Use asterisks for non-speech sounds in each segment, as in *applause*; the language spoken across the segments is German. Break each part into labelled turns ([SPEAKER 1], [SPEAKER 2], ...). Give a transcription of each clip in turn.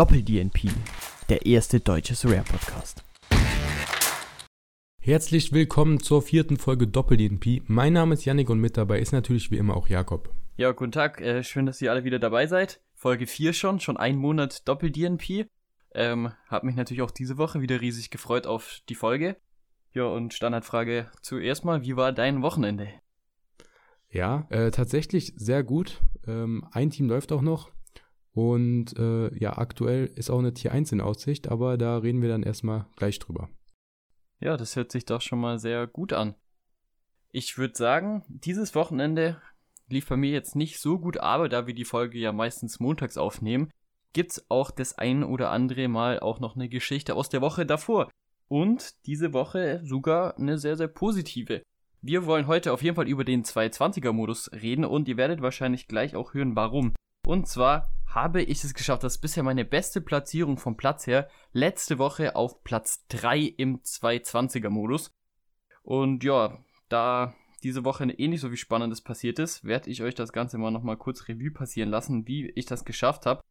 [SPEAKER 1] Doppel-DNP, der erste deutsche Rare-Podcast.
[SPEAKER 2] Herzlich willkommen zur vierten Folge Doppel-DNP. Mein Name ist Yannick und mit dabei ist natürlich wie immer auch Jakob.
[SPEAKER 1] Ja, guten Tag, äh, schön, dass ihr alle wieder dabei seid. Folge 4 schon, schon ein Monat Doppel-DNP. Ähm, hab mich natürlich auch diese Woche wieder riesig gefreut auf die Folge. Ja, und Standardfrage zuerst mal, wie war dein Wochenende?
[SPEAKER 2] Ja, äh, tatsächlich sehr gut. Ähm, ein Team läuft auch noch. Und äh, ja, aktuell ist auch eine Tier 1 in Aussicht, aber da reden wir dann erstmal gleich drüber.
[SPEAKER 1] Ja, das hört sich doch schon mal sehr gut an. Ich würde sagen, dieses Wochenende lief bei mir jetzt nicht so gut, aber da wir die Folge ja meistens montags aufnehmen, gibt's auch das ein oder andere Mal auch noch eine Geschichte aus der Woche davor. Und diese Woche sogar eine sehr, sehr positive. Wir wollen heute auf jeden Fall über den 220er-Modus reden und ihr werdet wahrscheinlich gleich auch hören, warum. Und zwar habe ich es geschafft, das ist bisher meine beste Platzierung vom Platz her, letzte Woche auf Platz 3 im 220er-Modus. Und ja, da diese Woche ähnlich so viel Spannendes passiert ist, werde ich euch das Ganze mal nochmal kurz Revue passieren lassen, wie ich das geschafft habe.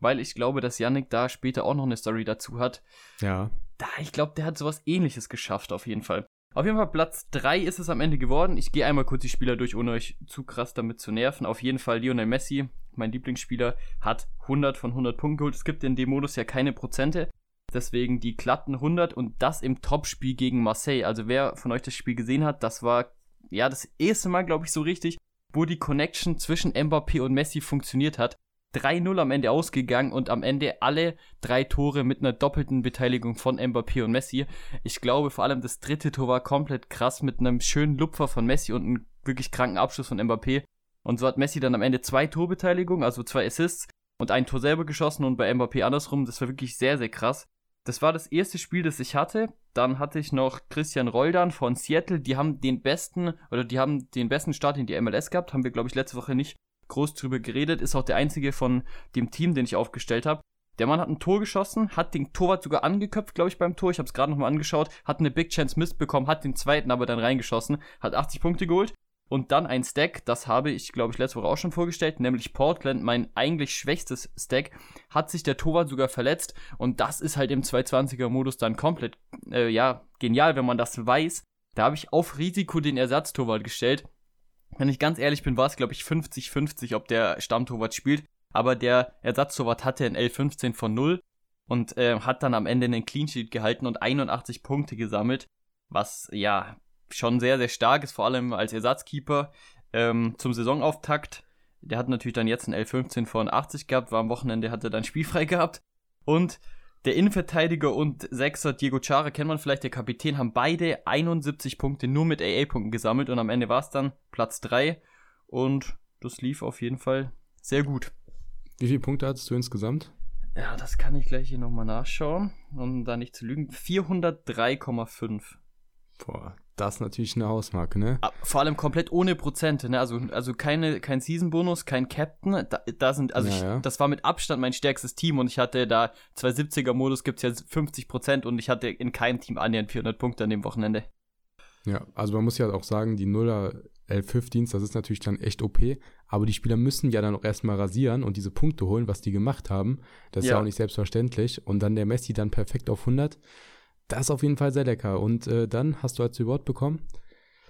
[SPEAKER 1] Weil ich glaube, dass Yannick da später auch noch eine Story dazu hat.
[SPEAKER 2] Ja.
[SPEAKER 1] Da, ich glaube, der hat sowas ähnliches geschafft, auf jeden Fall. Auf jeden Fall Platz 3 ist es am Ende geworden. Ich gehe einmal kurz die Spieler durch, ohne euch zu krass damit zu nerven. Auf jeden Fall Lionel Messi, mein Lieblingsspieler, hat 100 von 100 Punkten geholt. Es gibt in dem Modus ja keine Prozente. Deswegen die glatten 100 und das im Topspiel gegen Marseille. Also wer von euch das Spiel gesehen hat, das war ja das erste Mal, glaube ich, so richtig, wo die Connection zwischen Mbappé und Messi funktioniert hat. 3-0 am Ende ausgegangen und am Ende alle drei Tore mit einer doppelten Beteiligung von Mbappé und Messi. Ich glaube vor allem das dritte Tor war komplett krass mit einem schönen Lupfer von Messi und einem wirklich kranken Abschluss von Mbappé. Und so hat Messi dann am Ende zwei Torbeteiligungen, also zwei Assists und ein Tor selber geschossen und bei Mbappé andersrum. Das war wirklich sehr, sehr krass. Das war das erste Spiel, das ich hatte. Dann hatte ich noch Christian Roldan von Seattle. Die haben den besten, oder die haben den besten Start in die MLS gehabt. Haben wir, glaube ich, letzte Woche nicht groß drüber geredet, ist auch der einzige von dem Team, den ich aufgestellt habe. Der Mann hat ein Tor geschossen, hat den Torwart sogar angeköpft, glaube ich, beim Tor. Ich habe es gerade nochmal angeschaut, hat eine Big Chance Mist bekommen, hat den zweiten aber dann reingeschossen, hat 80 Punkte geholt. Und dann ein Stack, das habe ich, glaube ich, letzte Woche auch schon vorgestellt, nämlich Portland, mein eigentlich schwächstes Stack, hat sich der Torwart sogar verletzt. Und das ist halt im 220er-Modus dann komplett, äh, ja, genial, wenn man das weiß. Da habe ich auf Risiko den Ersatztorwart gestellt wenn ich ganz ehrlich bin, war es, glaube ich, 50-50, ob der Stammtorwart spielt. Aber der Ersatztorwart hatte ein L15 von 0 und äh, hat dann am Ende einen Clean Sheet gehalten und 81 Punkte gesammelt. Was ja schon sehr, sehr stark ist, vor allem als Ersatzkeeper ähm, zum Saisonauftakt. Der hat natürlich dann jetzt ein L15 von 80 gehabt, war am Wochenende, hat er dann spielfrei *laughs* gehabt. Und der Innenverteidiger und Sechser Diego Chara, kennt man vielleicht, der Kapitän, haben beide 71 Punkte nur mit AA-Punkten gesammelt und am Ende war es dann Platz 3 und das lief auf jeden Fall sehr gut.
[SPEAKER 2] Wie viele Punkte hattest du insgesamt?
[SPEAKER 1] Ja, das kann ich gleich hier nochmal nachschauen, um da nicht zu lügen. 403,5.
[SPEAKER 2] Boah, das ist natürlich eine Hausmarke, ne?
[SPEAKER 1] Vor allem komplett ohne Prozente, ne? Also, also keine, kein Season-Bonus, kein Captain. Da, da sind, also ja, ich, das war mit Abstand mein stärkstes Team und ich hatte da 270er-Modus gibt's ja 50 Prozent und ich hatte in keinem Team annähernd 400 Punkte an dem Wochenende.
[SPEAKER 2] Ja, also man muss ja auch sagen, die Nuller L15, das ist natürlich dann echt OP, aber die Spieler müssen ja dann auch erstmal rasieren und diese Punkte holen, was die gemacht haben. Das ist ja, ja auch nicht selbstverständlich. Und dann der Messi dann perfekt auf 100 das ist auf jeden Fall sehr lecker. Und äh, dann hast du als Reward bekommen?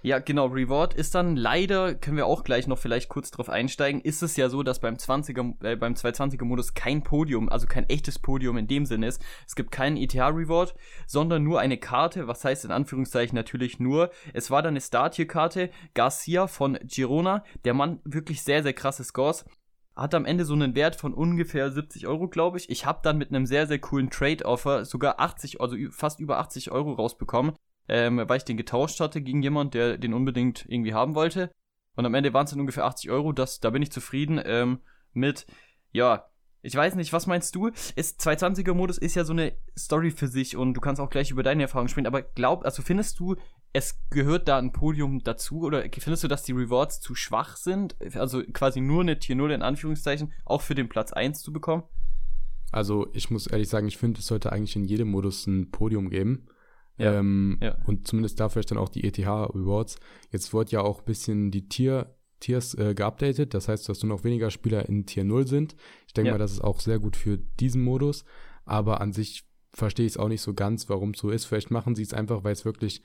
[SPEAKER 1] Ja, genau. Reward ist dann leider, können wir auch gleich noch vielleicht kurz drauf einsteigen, ist es ja so, dass beim 20er, äh, beim 220er Modus kein Podium, also kein echtes Podium in dem Sinne ist. Es gibt keinen ETH-Reward, sondern nur eine Karte. Was heißt in Anführungszeichen natürlich nur? Es war dann eine Start-Hier-Karte, Garcia von Girona. Der Mann wirklich sehr, sehr krasse Scores hat am Ende so einen Wert von ungefähr 70 Euro, glaube ich. Ich habe dann mit einem sehr, sehr coolen Trade-Offer sogar 80, also fast über 80 Euro rausbekommen, ähm, weil ich den getauscht hatte gegen jemand, der den unbedingt irgendwie haben wollte. Und am Ende waren es dann ungefähr 80 Euro. Das, da bin ich zufrieden ähm, mit, ja, ich weiß nicht, was meinst du? Ist 220er Modus ist ja so eine Story für sich und du kannst auch gleich über deine Erfahrungen sprechen, aber glaub, also findest du, es gehört da ein Podium dazu oder findest du, dass die Rewards zu schwach sind? Also quasi nur eine Tier 0 in Anführungszeichen, auch für den Platz 1 zu bekommen?
[SPEAKER 2] Also ich muss ehrlich sagen, ich finde, es sollte eigentlich in jedem Modus ein Podium geben. Ja, ähm, ja. Und zumindest da vielleicht dann auch die ETH Rewards. Jetzt wird ja auch ein bisschen die Tier Tiers äh, geupdatet. Das heißt, dass nur noch weniger Spieler in Tier 0 sind. Ich denke ja. mal, das ist auch sehr gut für diesen Modus. Aber an sich verstehe ich es auch nicht so ganz, warum es so ist. Vielleicht machen sie es einfach, weil es wirklich,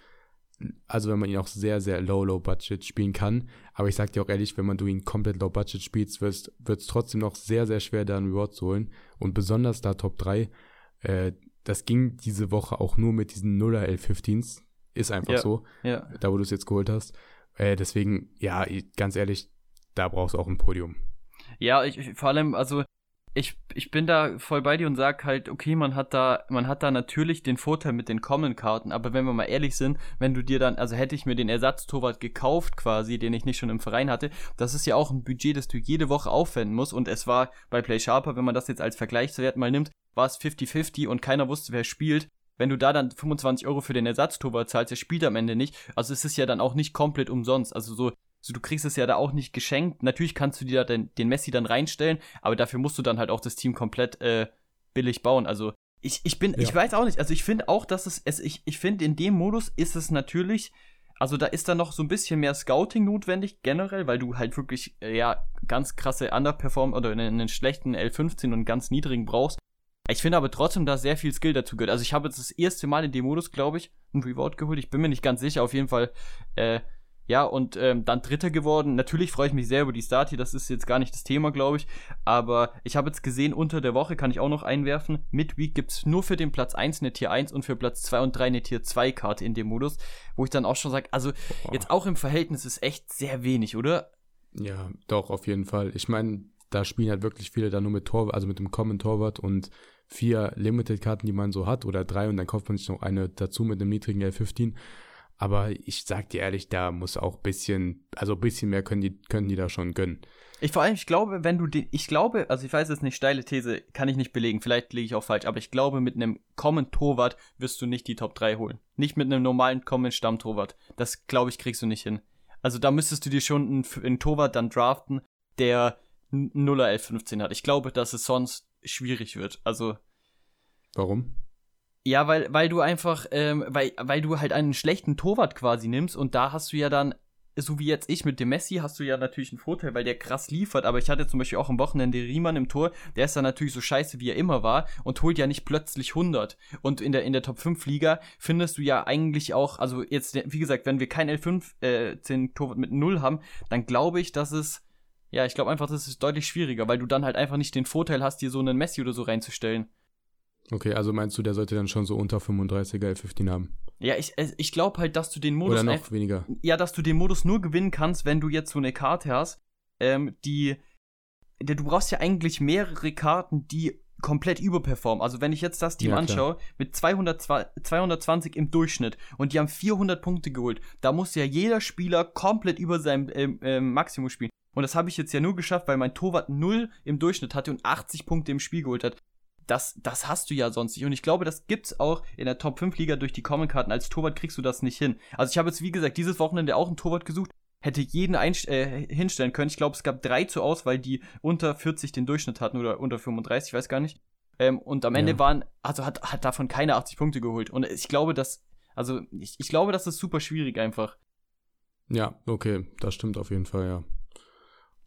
[SPEAKER 2] also wenn man ihn auch sehr, sehr low, low budget spielen kann. Aber ich sag dir auch ehrlich, wenn man du ihn komplett low budget spielst, wird es trotzdem noch sehr, sehr schwer, da einen Reward zu holen. Und besonders da Top 3, äh, das ging diese Woche auch nur mit diesen 0er L15s. Ist einfach ja, so. Ja. Da, wo du es jetzt geholt hast. Äh, deswegen, ja, ganz ehrlich, da brauchst du auch ein Podium.
[SPEAKER 1] Ja, ich, vor allem, also ich, ich bin da voll bei dir und sag halt, okay, man hat da, man hat da natürlich den Vorteil mit den Common-Karten, aber wenn wir mal ehrlich sind, wenn du dir dann, also hätte ich mir den Ersatztorwart gekauft quasi, den ich nicht schon im Verein hatte, das ist ja auch ein Budget, das du jede Woche aufwenden musst und es war bei Play Sharper, wenn man das jetzt als Vergleichswert mal nimmt, war es 50-50 und keiner wusste, wer spielt. Wenn du da dann 25 Euro für den Ersatztorwart zahlst, der spielt am Ende nicht. Also es ist ja dann auch nicht komplett umsonst. Also so so, du kriegst es ja da auch nicht geschenkt. Natürlich kannst du dir da den, den Messi dann reinstellen, aber dafür musst du dann halt auch das Team komplett äh, billig bauen. Also ich, ich bin, ja. ich weiß auch nicht, also ich finde auch, dass es, es ich, ich finde in dem Modus ist es natürlich, also da ist dann noch so ein bisschen mehr Scouting notwendig, generell, weil du halt wirklich, äh, ja, ganz krasse Underperform oder einen, einen schlechten L15 und ganz niedrigen brauchst. Ich finde aber trotzdem, dass sehr viel Skill dazu gehört. Also ich habe jetzt das erste Mal in dem Modus, glaube ich, ein Reward geholt. Ich bin mir nicht ganz sicher. Auf jeden Fall äh, ja, und ähm, dann Dritter geworden. Natürlich freue ich mich sehr über die Start hier, das ist jetzt gar nicht das Thema, glaube ich. Aber ich habe jetzt gesehen, unter der Woche kann ich auch noch einwerfen. Midweek gibt es nur für den Platz 1 eine Tier 1 und für Platz 2 und 3 eine Tier 2 Karte in dem Modus. Wo ich dann auch schon sage, also Boah. jetzt auch im Verhältnis ist echt sehr wenig, oder?
[SPEAKER 2] Ja, doch, auf jeden Fall. Ich meine, da spielen halt wirklich viele da nur mit Torwart, also mit dem Common Torwart und vier Limited-Karten, die man so hat, oder drei und dann kauft man sich noch eine dazu mit einem niedrigen L15. Aber ich sag dir ehrlich, da muss auch ein bisschen, also ein bisschen mehr können die, können die da schon gönnen.
[SPEAKER 1] Ich vor allem, ich glaube, wenn du den, ich glaube, also ich weiß jetzt nicht, steile These, kann ich nicht belegen, vielleicht liege ich auch falsch, aber ich glaube, mit einem Common Torwart wirst du nicht die Top 3 holen. Nicht mit einem normalen Common Stamm Torwart. Das glaube ich, kriegst du nicht hin. Also da müsstest du dir schon einen, einen Torwart dann draften, der 0er 11 15 hat. Ich glaube, dass es sonst schwierig wird. Also.
[SPEAKER 2] Warum?
[SPEAKER 1] Ja, weil, weil du einfach, ähm, weil, weil du halt einen schlechten Torwart quasi nimmst und da hast du ja dann, so wie jetzt ich mit dem Messi, hast du ja natürlich einen Vorteil, weil der krass liefert, aber ich hatte zum Beispiel auch am Wochenende Riemann im Tor, der ist dann natürlich so scheiße, wie er immer war und holt ja nicht plötzlich 100. Und in der, in der Top 5 Liga findest du ja eigentlich auch, also jetzt, wie gesagt, wenn wir kein L5, äh, 10 Torwart mit 0 haben, dann glaube ich, dass es, ja, ich glaube einfach, das ist deutlich schwieriger, weil du dann halt einfach nicht den Vorteil hast, dir so einen Messi oder so reinzustellen.
[SPEAKER 2] Okay, also meinst du, der sollte dann schon so unter 35er L15 haben?
[SPEAKER 1] Ja, ich, äh, ich glaube halt, dass du den Modus.
[SPEAKER 2] Oder noch weniger.
[SPEAKER 1] Ja, dass du den Modus nur gewinnen kannst, wenn du jetzt so eine Karte hast, ähm, die. die du brauchst ja eigentlich mehrere Karten, die komplett überperformen. Also wenn ich jetzt das Team ja, anschaue, mit 200, 220 im Durchschnitt und die haben 400 Punkte geholt, da muss ja jeder Spieler komplett über seinem ähm, ähm, Maximum spielen. Und das habe ich jetzt ja nur geschafft, weil mein Torwart 0 im Durchschnitt hatte und 80 Punkte im Spiel geholt hat das, das hast du ja sonst nicht. Und ich glaube, das gibt's auch in der Top 5 Liga durch die Common-Karten. Als Torwart kriegst du das nicht hin. Also ich habe jetzt, wie gesagt, dieses Wochenende auch einen Torwart gesucht, hätte jeden äh, hinstellen können. Ich glaube, es gab drei zur Auswahl, die unter 40 den Durchschnitt hatten oder unter 35, ich weiß gar nicht. Ähm, und am Ende ja. waren, also hat, hat davon keine 80 Punkte geholt. Und ich glaube, dass, also ich, ich glaube, das ist super schwierig einfach.
[SPEAKER 2] Ja, okay, das stimmt auf jeden Fall, ja.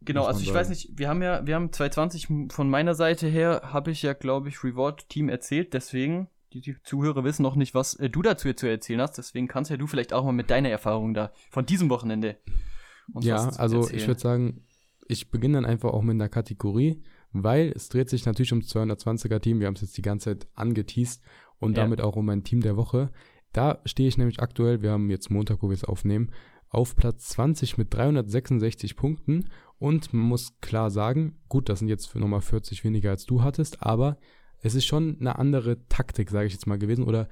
[SPEAKER 1] Genau, also ich sagen. weiß nicht, wir haben ja, wir haben 220 von meiner Seite her, habe ich ja, glaube ich, Reward Team erzählt, deswegen, die, die, Zuhörer wissen noch nicht, was äh, du dazu zu erzählen hast, deswegen kannst ja du vielleicht auch mal mit deiner Erfahrung da von diesem Wochenende.
[SPEAKER 2] ja, also erzählen. ich würde sagen, ich beginne dann einfach auch mit einer Kategorie, weil es dreht sich natürlich ums 220er Team, wir haben es jetzt die ganze Zeit angeteased und ja. damit auch um mein Team der Woche. Da stehe ich nämlich aktuell, wir haben jetzt Montag, wo wir es aufnehmen, auf Platz 20 mit 366 Punkten und man muss klar sagen, gut, das sind jetzt nochmal 40 weniger als du hattest, aber es ist schon eine andere Taktik, sage ich jetzt mal gewesen. Oder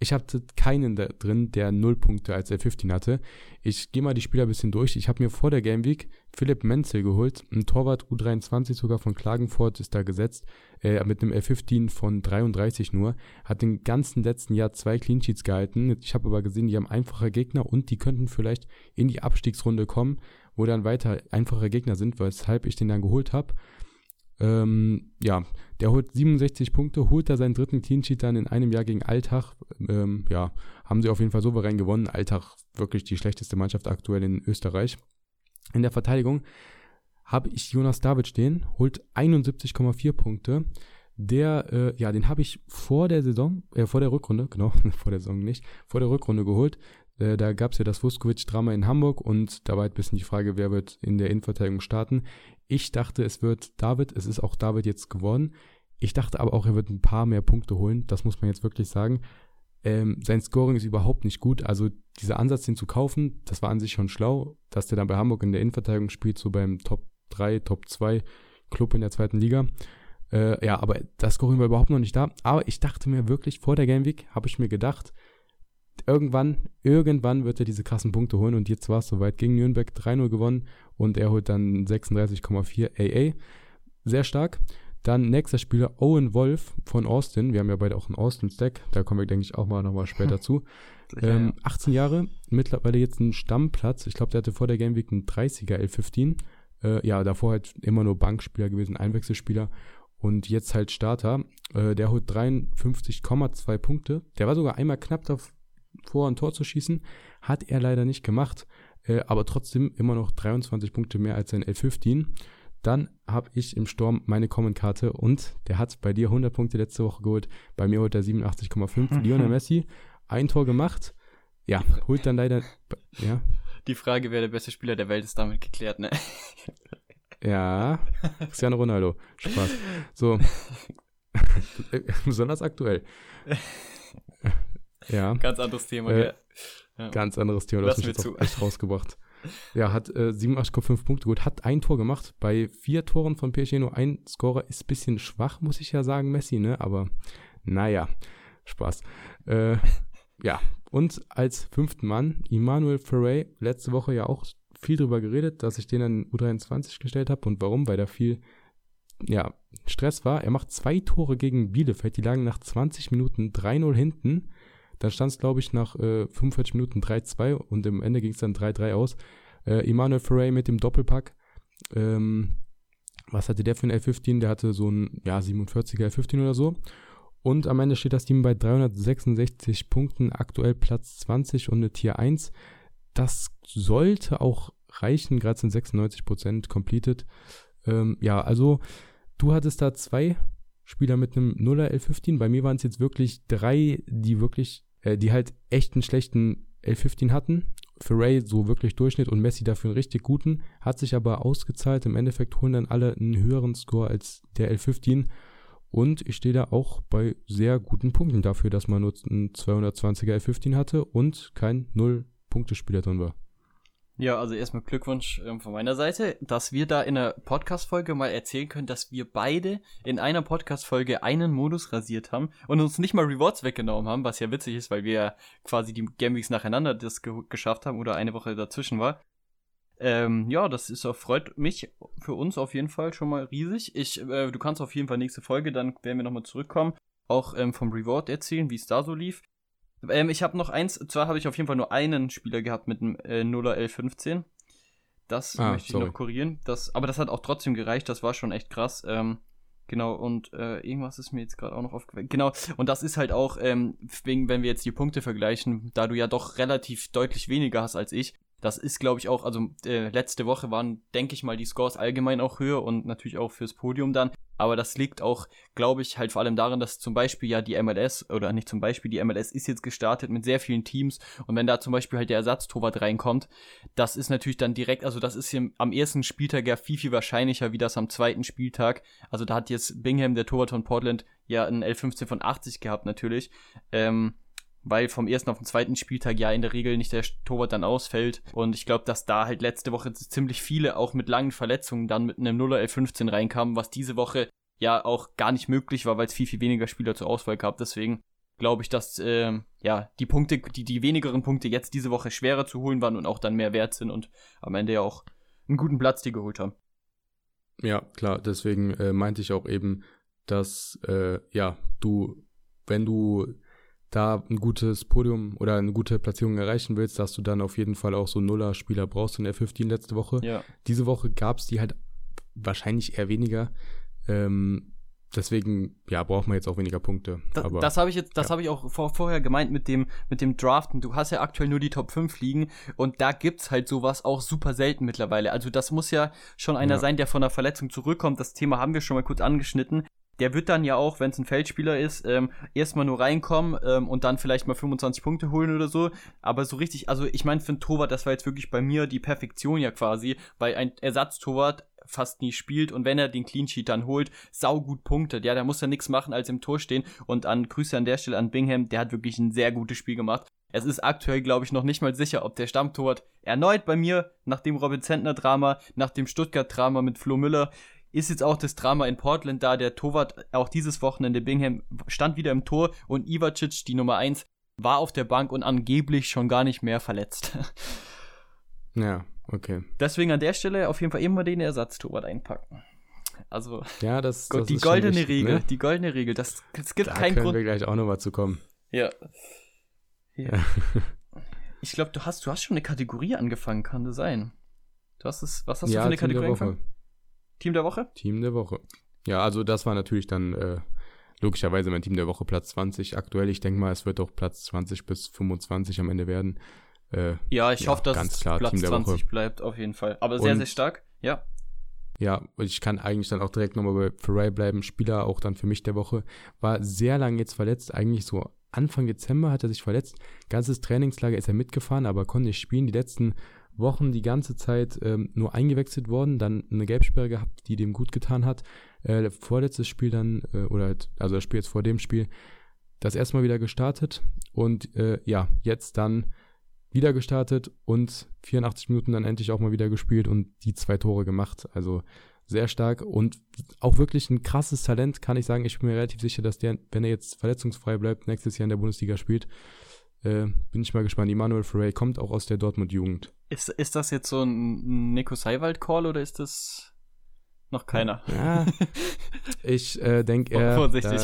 [SPEAKER 2] ich hatte keinen da drin, der null Punkte als L15 hatte. Ich gehe mal die Spieler ein bisschen durch. Ich habe mir vor der Game Week Philipp Menzel geholt. Ein Torwart U23 sogar von Klagenfurt ist da gesetzt. Äh, mit einem L15 von 33 nur. Hat den ganzen letzten Jahr zwei Clean Sheets gehalten. Ich habe aber gesehen, die haben einfache Gegner und die könnten vielleicht in die Abstiegsrunde kommen wo dann weiter einfache Gegner sind, weshalb ich den dann geholt habe. Ähm, ja, der holt 67 Punkte, holt da seinen dritten Clean Sheet dann in einem Jahr gegen Alltag. Ähm, ja, haben sie auf jeden Fall souverän gewonnen. Alltag wirklich die schlechteste Mannschaft aktuell in Österreich. In der Verteidigung habe ich Jonas David stehen, holt 71,4 Punkte. Der, äh, ja, den habe ich vor der Saison, äh, vor der Rückrunde, genau, *laughs* vor der Saison nicht, vor der Rückrunde geholt. Äh, da gab es ja das Vuskovic-Drama in Hamburg und da war halt ein bisschen die Frage, wer wird in der Innenverteidigung starten. Ich dachte, es wird David, es ist auch David jetzt geworden. Ich dachte aber auch, er wird ein paar mehr Punkte holen, das muss man jetzt wirklich sagen. Ähm, sein Scoring ist überhaupt nicht gut. Also dieser Ansatz, den zu kaufen, das war an sich schon schlau, dass der dann bei Hamburg in der Innenverteidigung spielt, so beim Top 3, Top 2 Club in der zweiten Liga. Äh, ja, aber das Scoring war überhaupt noch nicht da. Aber ich dachte mir wirklich, vor der Game Week habe ich mir gedacht, irgendwann, irgendwann wird er diese krassen Punkte holen und jetzt war es soweit. Gegen Nürnberg 3-0 gewonnen und er holt dann 36,4 AA. Sehr stark. Dann nächster Spieler Owen Wolf von Austin. Wir haben ja beide auch einen Austin-Stack. Da kommen wir, denke ich, auch mal nochmal später *laughs* zu. Ähm, 18 Jahre, mittlerweile jetzt ein Stammplatz. Ich glaube, der hatte vor der Game Week einen 30er L15. Äh, ja, davor halt immer nur Bankspieler gewesen, Einwechselspieler. Und jetzt halt Starter. Äh, der holt 53,2 Punkte. Der war sogar einmal knapp davor, ein Tor zu schießen. Hat er leider nicht gemacht. Äh, aber trotzdem immer noch 23 Punkte mehr als sein L15. Dann habe ich im Sturm meine Common-Karte und der hat bei dir 100 Punkte letzte Woche geholt. Bei mir holt er 87,5. *laughs* Lionel Messi, ein Tor gemacht. Ja, holt dann leider. Ja.
[SPEAKER 1] Die Frage, wer der beste Spieler der Welt ist, damit geklärt, ne?
[SPEAKER 2] Ja, Cristiano Ronaldo. Spaß. So. *laughs* *laughs* Besonders aktuell.
[SPEAKER 1] Ja. *laughs* Ganz anderes Thema,
[SPEAKER 2] äh, ja. Ganz anderes Thema. Du hast mich jetzt auch echt rausgebracht. Ja, hat äh, 87,5 Punkte gut, hat ein Tor gemacht. Bei vier Toren von PSG nur ein Scorer ist ein bisschen schwach, muss ich ja sagen, Messi, ne? Aber naja, Spaß. Äh, *laughs* ja, und als fünften Mann, Emmanuel Ferrey, letzte Woche ja auch viel drüber geredet, dass ich den an U23 gestellt habe und warum, weil da viel ja, Stress war. Er macht zwei Tore gegen Bielefeld, die lagen nach 20 Minuten 3-0 hinten. Dann stand es, glaube ich, nach äh, 45 Minuten 3-2 und im Ende ging es dann 3-3 aus. Äh, Emmanuel Ferrey mit dem Doppelpack. Ähm, was hatte der für ein L15? Der hatte so ein ja, 47er L15 oder so. Und am Ende steht das Team bei 366 Punkten, aktuell Platz 20 und eine Tier 1. Das sollte auch reichen, gerade sind 96% completed. Ähm, ja, also du hattest da zwei Spieler mit einem 0er L15. Bei mir waren es jetzt wirklich drei, die wirklich, äh, die halt echt einen schlechten L15 hatten. Für Ray so wirklich Durchschnitt und Messi dafür einen richtig guten. Hat sich aber ausgezahlt. Im Endeffekt holen dann alle einen höheren Score als der L15. Und ich stehe da auch bei sehr guten Punkten dafür, dass man nur einen 220er L15 hatte und kein Null-Punkte-Spieler drin war.
[SPEAKER 1] Ja, also erstmal Glückwunsch ähm, von meiner Seite, dass wir da in einer Podcast-Folge mal erzählen können, dass wir beide in einer Podcast-Folge einen Modus rasiert haben und uns nicht mal Rewards weggenommen haben, was ja witzig ist, weil wir ja quasi die Game Weeks nacheinander das ge geschafft haben oder eine Woche dazwischen war. Ähm, ja, das ist auch, freut mich für uns auf jeden Fall schon mal riesig. Ich, äh, du kannst auf jeden Fall nächste Folge, dann werden wir nochmal zurückkommen, auch ähm, vom Reward erzählen, wie es da so lief. Ähm, ich habe noch eins, zwar habe ich auf jeden Fall nur einen Spieler gehabt mit einem äh, 0er L15. Das ah, möchte ich noch kurieren. Das, aber das hat auch trotzdem gereicht, das war schon echt krass. Ähm, genau, und äh, irgendwas ist mir jetzt gerade auch noch aufgefallen. Genau, und das ist halt auch, ähm, wegen, wenn wir jetzt die Punkte vergleichen, da du ja doch relativ deutlich weniger hast als ich, das ist, glaube ich, auch, also äh, letzte Woche waren, denke ich mal, die Scores allgemein auch höher und natürlich auch fürs Podium dann. Aber das liegt auch, glaube ich, halt vor allem daran, dass zum Beispiel ja die MLS, oder nicht zum Beispiel, die MLS ist jetzt gestartet mit sehr vielen Teams. Und wenn da zum Beispiel halt der Ersatztorwart reinkommt, das ist natürlich dann direkt, also das ist hier am ersten Spieltag ja viel, viel wahrscheinlicher wie das am zweiten Spieltag. Also da hat jetzt Bingham, der Torwart von Portland, ja ein L15 von 80 gehabt natürlich. Ähm, weil vom ersten auf den zweiten Spieltag ja in der Regel nicht der Torwart dann ausfällt. Und ich glaube, dass da halt letzte Woche ziemlich viele auch mit langen Verletzungen dann mit einem 0er L15 reinkamen, was diese Woche ja auch gar nicht möglich war, weil es viel, viel weniger Spieler zur Auswahl gab. Deswegen glaube ich, dass äh, ja die Punkte, die, die wenigeren Punkte jetzt diese Woche schwerer zu holen waren und auch dann mehr wert sind und am Ende ja auch einen guten Platz die geholt haben.
[SPEAKER 2] Ja, klar, deswegen äh, meinte ich auch eben, dass äh, ja, du, wenn du da ein gutes Podium oder eine gute Platzierung erreichen willst, dass du dann auf jeden Fall auch so Nuller-Spieler brauchst in der 15 letzte Woche. Ja. Diese Woche gab es die halt wahrscheinlich eher weniger. Ähm, deswegen, ja, braucht man jetzt auch weniger Punkte.
[SPEAKER 1] Da,
[SPEAKER 2] aber,
[SPEAKER 1] das habe ich jetzt, das ja. habe ich auch vor, vorher gemeint mit dem, mit dem Draften. Du hast ja aktuell nur die Top 5 liegen und da gibt's halt sowas auch super selten mittlerweile. Also das muss ja schon einer ja. sein, der von der Verletzung zurückkommt. Das Thema haben wir schon mal kurz angeschnitten. Der wird dann ja auch, wenn es ein Feldspieler ist, ähm, erstmal nur reinkommen ähm, und dann vielleicht mal 25 Punkte holen oder so. Aber so richtig, also ich meine, für einen Torwart, das war jetzt wirklich bei mir die Perfektion ja quasi, weil ein Ersatztorwart fast nie spielt und wenn er den Clean Sheet dann holt, sau gut punktet. Ja, da muss er nichts machen als im Tor stehen und an Grüße an der Stelle an Bingham, der hat wirklich ein sehr gutes Spiel gemacht. Es ist aktuell, glaube ich, noch nicht mal sicher, ob der Stammtorwart erneut bei mir, nach dem Robin Zentner Drama, nach dem Stuttgart Drama mit Flo Müller, ist jetzt auch das Drama in Portland da. Der Torwart auch dieses Wochenende Bingham stand wieder im Tor und Ivacic, die Nummer 1, war auf der Bank und angeblich schon gar nicht mehr verletzt. *laughs*
[SPEAKER 2] Ja, Okay.
[SPEAKER 1] Deswegen an der Stelle auf jeden Fall immer den Ersatztorwart einpacken. Also,
[SPEAKER 2] ja, das, das
[SPEAKER 1] die goldene wichtig, Regel, ne? die goldene Regel. Das, es gibt
[SPEAKER 2] da
[SPEAKER 1] keinen
[SPEAKER 2] können
[SPEAKER 1] Grund.
[SPEAKER 2] wir gleich auch nochmal zu kommen.
[SPEAKER 1] Ja. ja. *laughs* ich glaube, du hast, du hast schon eine Kategorie angefangen, kann das sein? Du hast es, was hast ja, du für eine Kategorie angefangen? Team der Woche?
[SPEAKER 2] Team der Woche. Ja, also das war natürlich dann äh, logischerweise mein Team der Woche Platz 20 aktuell. Ich denke mal, es wird auch Platz 20 bis 25 am Ende werden.
[SPEAKER 1] Äh, ja, ich ja, hoffe, dass klar, Platz 20 bleibt, auf jeden Fall. Aber sehr, Und, sehr stark, ja.
[SPEAKER 2] Ja, ich kann eigentlich dann auch direkt nochmal bei Ferrari bleiben. Spieler auch dann für mich der Woche. War sehr lange jetzt verletzt, eigentlich so Anfang Dezember hat er sich verletzt. Ganzes Trainingslager ist er mitgefahren, aber konnte nicht spielen. Die letzten Wochen die ganze Zeit ähm, nur eingewechselt worden, dann eine Gelbsperre gehabt, die dem gut getan hat. Äh, vorletztes Spiel dann, äh, oder halt, also das Spiel jetzt vor dem Spiel, das erstmal wieder gestartet und äh, ja, jetzt dann wieder gestartet und 84 Minuten dann endlich auch mal wieder gespielt und die zwei Tore gemacht. Also sehr stark und auch wirklich ein krasses Talent, kann ich sagen. Ich bin mir relativ sicher, dass der, wenn er jetzt verletzungsfrei bleibt, nächstes Jahr in der Bundesliga spielt. Äh, bin ich mal gespannt. Immanuel Ferrey kommt auch aus der Dortmund-Jugend.
[SPEAKER 1] Ist, ist das jetzt so ein Nico Seiwald-Call oder ist das noch keiner.
[SPEAKER 2] Ja, *laughs* ich äh, denke eher. Vorsichtig.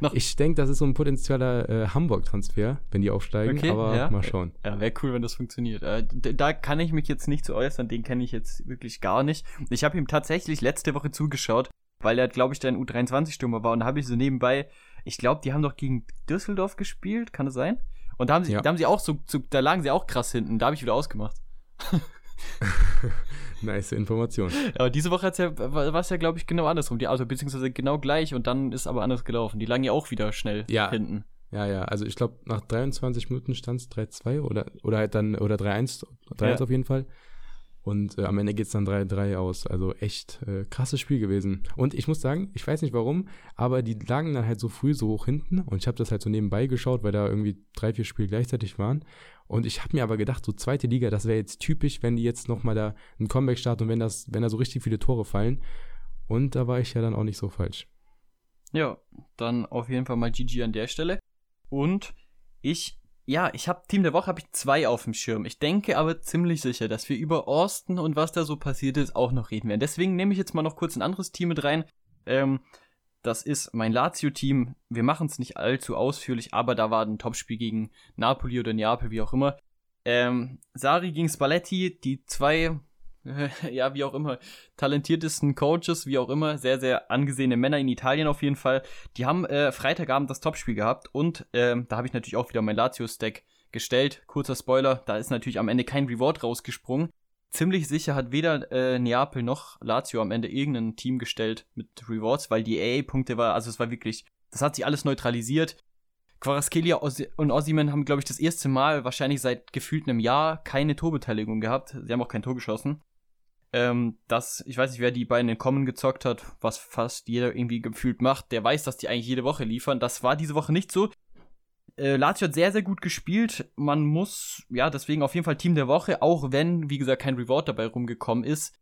[SPEAKER 2] Da, *laughs* ich denke, das ist so ein potenzieller äh, Hamburg-Transfer, wenn die aufsteigen, okay, aber ja. mal schauen.
[SPEAKER 1] Ja, wäre cool, wenn das funktioniert. Äh, da kann ich mich jetzt nicht zu äußern, den kenne ich jetzt wirklich gar nicht. Ich habe ihm tatsächlich letzte Woche zugeschaut, weil er, glaube ich, der U23-Stürmer war und da habe ich so nebenbei, ich glaube, die haben doch gegen Düsseldorf gespielt, kann das sein? Und da haben sie, ja. da haben sie auch so, so, da lagen sie auch krass hinten, da habe ich wieder ausgemacht. *laughs*
[SPEAKER 2] nice Information.
[SPEAKER 1] Aber diese Woche ja, war es ja, glaube ich, genau andersrum. Die, also beziehungsweise genau gleich und dann ist aber anders gelaufen. Die lagen ja auch wieder schnell
[SPEAKER 2] ja.
[SPEAKER 1] hinten.
[SPEAKER 2] Ja, ja, also ich glaube, nach 23 Minuten stand es 3-2 oder, oder halt dann, oder 3-1, 3-1 ja. auf jeden Fall. Und äh, am Ende geht es dann 3-3 aus. Also echt äh, krasses Spiel gewesen. Und ich muss sagen, ich weiß nicht warum, aber die lagen dann halt so früh so hoch hinten. Und ich habe das halt so nebenbei geschaut, weil da irgendwie drei, vier Spiele gleichzeitig waren. Und ich habe mir aber gedacht, so zweite Liga, das wäre jetzt typisch, wenn die jetzt nochmal da ein Comeback starten und wenn, das, wenn da so richtig viele Tore fallen. Und da war ich ja dann auch nicht so falsch.
[SPEAKER 1] Ja, dann auf jeden Fall mal GG an der Stelle. Und ich ja, ich habe Team der Woche habe ich zwei auf dem Schirm. Ich denke aber ziemlich sicher, dass wir über Austin und was da so passiert ist auch noch reden werden. Deswegen nehme ich jetzt mal noch kurz ein anderes Team mit rein. Ähm, das ist mein Lazio-Team. Wir machen es nicht allzu ausführlich, aber da war ein Topspiel gegen Napoli oder Neapel, wie auch immer. Ähm, Sari gegen Spalletti, die zwei *laughs* ja, wie auch immer, talentiertesten Coaches, wie auch immer, sehr, sehr angesehene Männer in Italien auf jeden Fall. Die haben äh, Freitagabend das Topspiel gehabt und äh, da habe ich natürlich auch wieder mein Lazio-Stack gestellt. Kurzer Spoiler, da ist natürlich am Ende kein Reward rausgesprungen. Ziemlich sicher hat weder äh, Neapel noch Lazio am Ende irgendein Team gestellt mit Rewards, weil die AA-Punkte war, also es war wirklich, das hat sich alles neutralisiert. Quaraskelia und Ossiman haben, glaube ich, das erste Mal wahrscheinlich seit gefühlt einem Jahr keine Torbeteiligung gehabt. Sie haben auch kein Tor geschossen ähm, dass, ich weiß nicht, wer die beiden in Common gezockt hat, was fast jeder irgendwie gefühlt macht, der weiß, dass die eigentlich jede Woche liefern. Das war diese Woche nicht so. Äh, Lazio hat sehr, sehr gut gespielt. Man muss, ja, deswegen auf jeden Fall Team der Woche, auch wenn, wie gesagt, kein Reward dabei rumgekommen ist.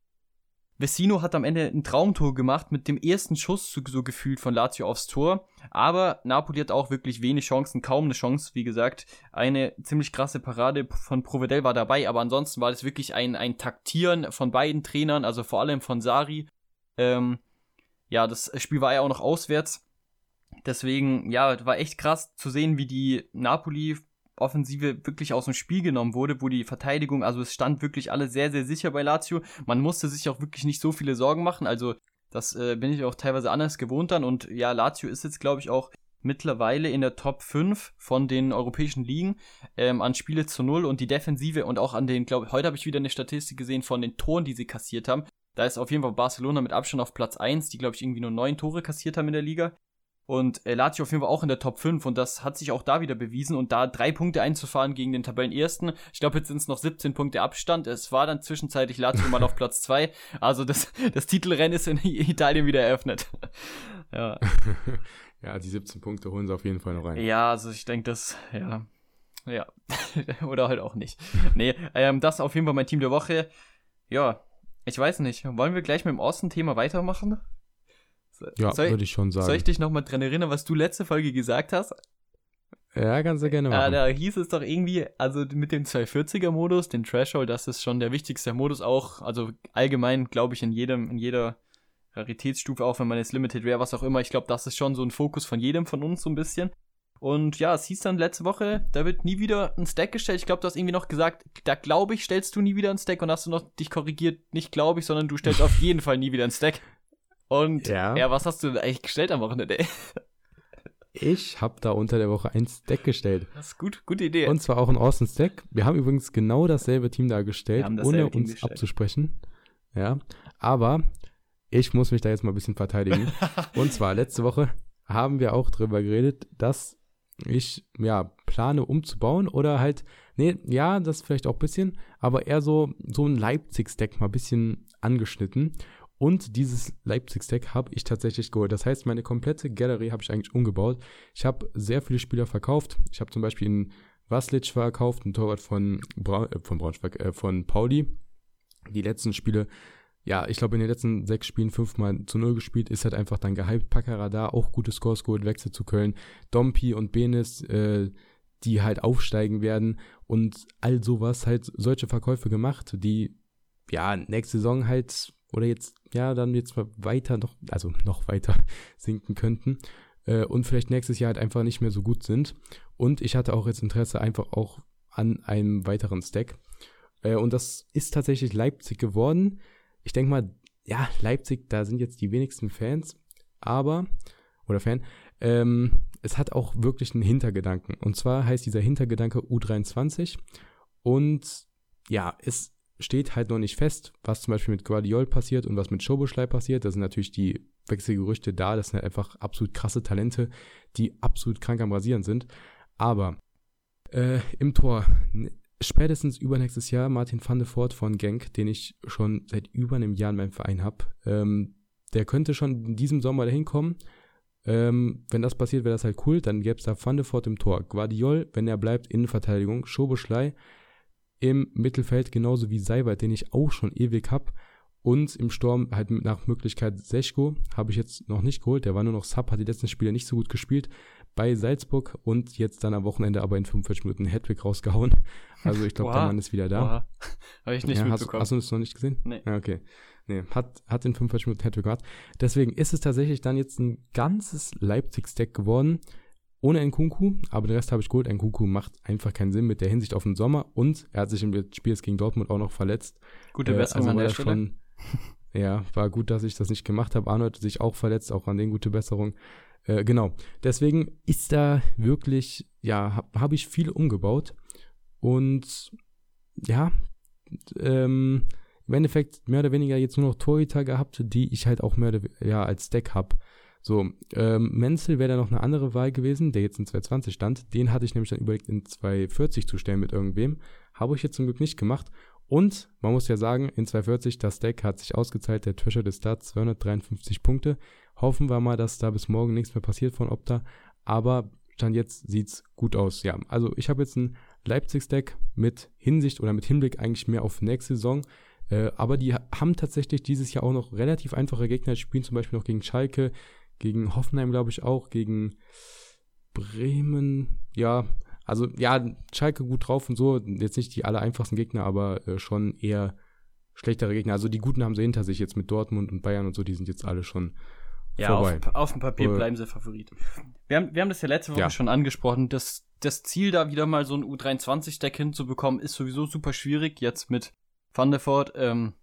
[SPEAKER 1] Vecino hat am Ende ein Traumtor gemacht mit dem ersten Schuss so, gefühlt von Lazio aufs Tor. Aber Napoli hat auch wirklich wenig Chancen, kaum eine Chance, wie gesagt. Eine ziemlich krasse Parade von Provedel war dabei, aber ansonsten war das wirklich ein, ein Taktieren von beiden Trainern, also vor allem von Sari. Ähm, ja, das Spiel war ja auch noch auswärts. Deswegen, ja, war echt krass zu sehen, wie die Napoli Offensive wirklich aus dem Spiel genommen wurde, wo die Verteidigung, also es stand wirklich alle sehr, sehr sicher bei Lazio. Man musste sich auch wirklich nicht so viele Sorgen machen. Also Das äh, bin ich auch teilweise anders gewohnt dann. Und ja, Lazio ist jetzt, glaube ich, auch mittlerweile in der Top 5 von den europäischen Ligen ähm, an Spiele zu Null und die Defensive und auch an den, glaube ich, heute habe ich wieder eine Statistik gesehen von den Toren, die sie kassiert haben. Da ist auf jeden Fall Barcelona mit Abstand auf Platz 1, die, glaube ich, irgendwie nur neun Tore kassiert haben in der Liga. Und äh, Lazio auf jeden Fall auch in der Top 5 und das hat sich auch da wieder bewiesen und da drei Punkte einzufahren gegen den Tabellenersten. Ich glaube, jetzt sind es noch 17 Punkte Abstand. Es war dann zwischenzeitlich Lazio mal auf Platz 2. Also das, das Titelrennen ist in Italien wieder eröffnet. *laughs*
[SPEAKER 2] ja. *laughs* ja, die 17 Punkte holen sie auf jeden Fall noch rein.
[SPEAKER 1] Ja, also ich denke, das, ja. Ja. *laughs* Oder halt auch nicht. nee, ähm, das auf jeden Fall mein Team der Woche. Ja, ich weiß nicht. Wollen wir gleich mit dem Osten-Thema weitermachen?
[SPEAKER 2] Ja, würde ich schon sagen.
[SPEAKER 1] Soll ich dich nochmal dran erinnern, was du letzte Folge gesagt hast?
[SPEAKER 2] Ja, kannst du gerne
[SPEAKER 1] machen. Ja, da hieß es doch irgendwie, also mit dem 240er-Modus, den Threshold, das ist schon der wichtigste Modus auch, also allgemein, glaube ich, in jedem, in jeder Raritätsstufe, auch wenn man jetzt Limited Rare, was auch immer, ich glaube, das ist schon so ein Fokus von jedem von uns so ein bisschen. Und ja, es hieß dann letzte Woche, da wird nie wieder ein Stack gestellt. Ich glaube, du hast irgendwie noch gesagt, da glaube ich, stellst du nie wieder ein Stack und hast du noch dich korrigiert, nicht glaube ich, sondern du stellst auf jeden Fall nie wieder ein Stack. Und ja, ja was hast du denn eigentlich gestellt am Wochenende?
[SPEAKER 2] Ich habe da unter der Woche ein Stack gestellt.
[SPEAKER 1] Das ist gut, gute Idee.
[SPEAKER 2] Und zwar auch ein Awesome Stack. Wir haben übrigens genau dasselbe Team da gestellt, ohne Team uns gestellt. abzusprechen. Ja, aber ich muss mich da jetzt mal ein bisschen verteidigen. *laughs* Und zwar letzte Woche haben wir auch drüber geredet, dass ich ja plane umzubauen oder halt nee, ja, das vielleicht auch ein bisschen, aber eher so so ein Leipzig Stack mal ein bisschen angeschnitten und dieses Leipzig-Stack habe ich tatsächlich geholt. Das heißt, meine komplette Gallery habe ich eigentlich umgebaut. Ich habe sehr viele Spieler verkauft. Ich habe zum Beispiel einen Vaslic verkauft, einen Torwart von, Bra äh, von Braunschweig, äh, von Pauli. Die letzten Spiele, ja, ich glaube in den letzten sechs Spielen fünfmal zu null gespielt, ist halt einfach dann gehypt. Packerer da, auch gute Scores geholt, Wechsel zu Köln. Dompi und Benis, äh, die halt aufsteigen werden und all sowas, halt solche Verkäufe gemacht, die ja nächste Saison halt oder jetzt, ja, dann jetzt mal weiter noch, also noch weiter *laughs* sinken könnten äh, und vielleicht nächstes Jahr halt einfach nicht mehr so gut sind. Und ich hatte auch jetzt Interesse einfach auch an einem weiteren Stack. Äh, und das ist tatsächlich Leipzig geworden. Ich denke mal, ja, Leipzig, da sind jetzt die wenigsten Fans, aber, oder Fan, ähm, es hat auch wirklich einen Hintergedanken. Und zwar heißt dieser Hintergedanke U23. Und ja, es steht halt noch nicht fest, was zum Beispiel mit Guardiol passiert und was mit Schoboschlei passiert. Da sind natürlich die Wechselgerüchte da. Das sind halt einfach absolut krasse Talente, die absolut krank am Rasieren sind. Aber äh, im Tor, spätestens übernächstes Jahr, Martin van de Voort von Genk, den ich schon seit über einem Jahr in meinem Verein habe, ähm, der könnte schon in diesem Sommer dahin kommen. Ähm, wenn das passiert, wäre das halt cool. Dann gäbe es da Van de Voort im Tor. Guardiol, wenn er bleibt, Innenverteidigung. Schoboschlei, im Mittelfeld, genauso wie Seibert, den ich auch schon ewig habe. Und im Sturm halt nach Möglichkeit Seschko habe ich jetzt noch nicht geholt. Der war nur noch Sub, hat die letzten Spiele nicht so gut gespielt bei Salzburg und jetzt dann am Wochenende aber in 45 Minuten Hattrick rausgehauen. *laughs* Also ich glaube, der Mann ist wieder da. *laughs*
[SPEAKER 1] Habe ich nicht ja,
[SPEAKER 2] hast, hast, du das noch nicht gesehen? Nee. Ja, okay. Nee, hat, hat in 45 Minuten Hattrick gemacht. Deswegen ist es tatsächlich dann jetzt ein ganzes Leipzig-Stack geworden ohne Nkunku, aber den Rest habe ich geholt. Nkunku macht einfach keinen Sinn mit der Hinsicht auf den Sommer und er hat sich im Spiel gegen Dortmund auch noch verletzt.
[SPEAKER 1] Gute Besserung äh, also an der Stelle. Schon,
[SPEAKER 2] ja, war gut, dass ich das nicht gemacht habe. Arnold hat sich auch verletzt, auch an den gute Besserung. Äh, genau. Deswegen ist da wirklich, ja, habe hab ich viel umgebaut und ja, ähm, im Endeffekt mehr oder weniger jetzt nur noch Torhüter gehabt, die ich halt auch mehr oder ja, als Deck habe. So, ähm, Menzel wäre da noch eine andere Wahl gewesen, der jetzt in 220 stand. Den hatte ich nämlich dann überlegt, in 240 zu stellen mit irgendwem. Habe ich jetzt zum Glück nicht gemacht. Und man muss ja sagen, in 240, das Deck hat sich ausgezahlt, der Treasure des Start 253 Punkte. Hoffen wir mal, dass da bis morgen nichts mehr passiert von Opta. Aber Stand jetzt sieht's gut aus. Ja, also ich habe jetzt ein Leipzig-Deck mit Hinsicht oder mit Hinblick eigentlich mehr auf nächste Saison. Äh, aber die haben tatsächlich dieses Jahr auch noch relativ einfache Gegner. Spielen zum Beispiel noch gegen Schalke, gegen Hoffenheim, glaube ich, auch, gegen Bremen, ja, also ja, Schalke gut drauf und so, jetzt nicht die aller einfachsten Gegner, aber äh, schon eher schlechtere Gegner. Also die guten haben sie hinter sich jetzt mit Dortmund und Bayern und so, die sind jetzt alle schon
[SPEAKER 1] ja, vorbei. Auf, auf dem Papier äh, bleiben sie Favorit. Wir haben, wir haben das ja letzte Woche ja. schon angesprochen, dass das Ziel da wieder mal so ein U23-Deck hinzubekommen, ist sowieso super schwierig, jetzt mit Van der Voort, ähm,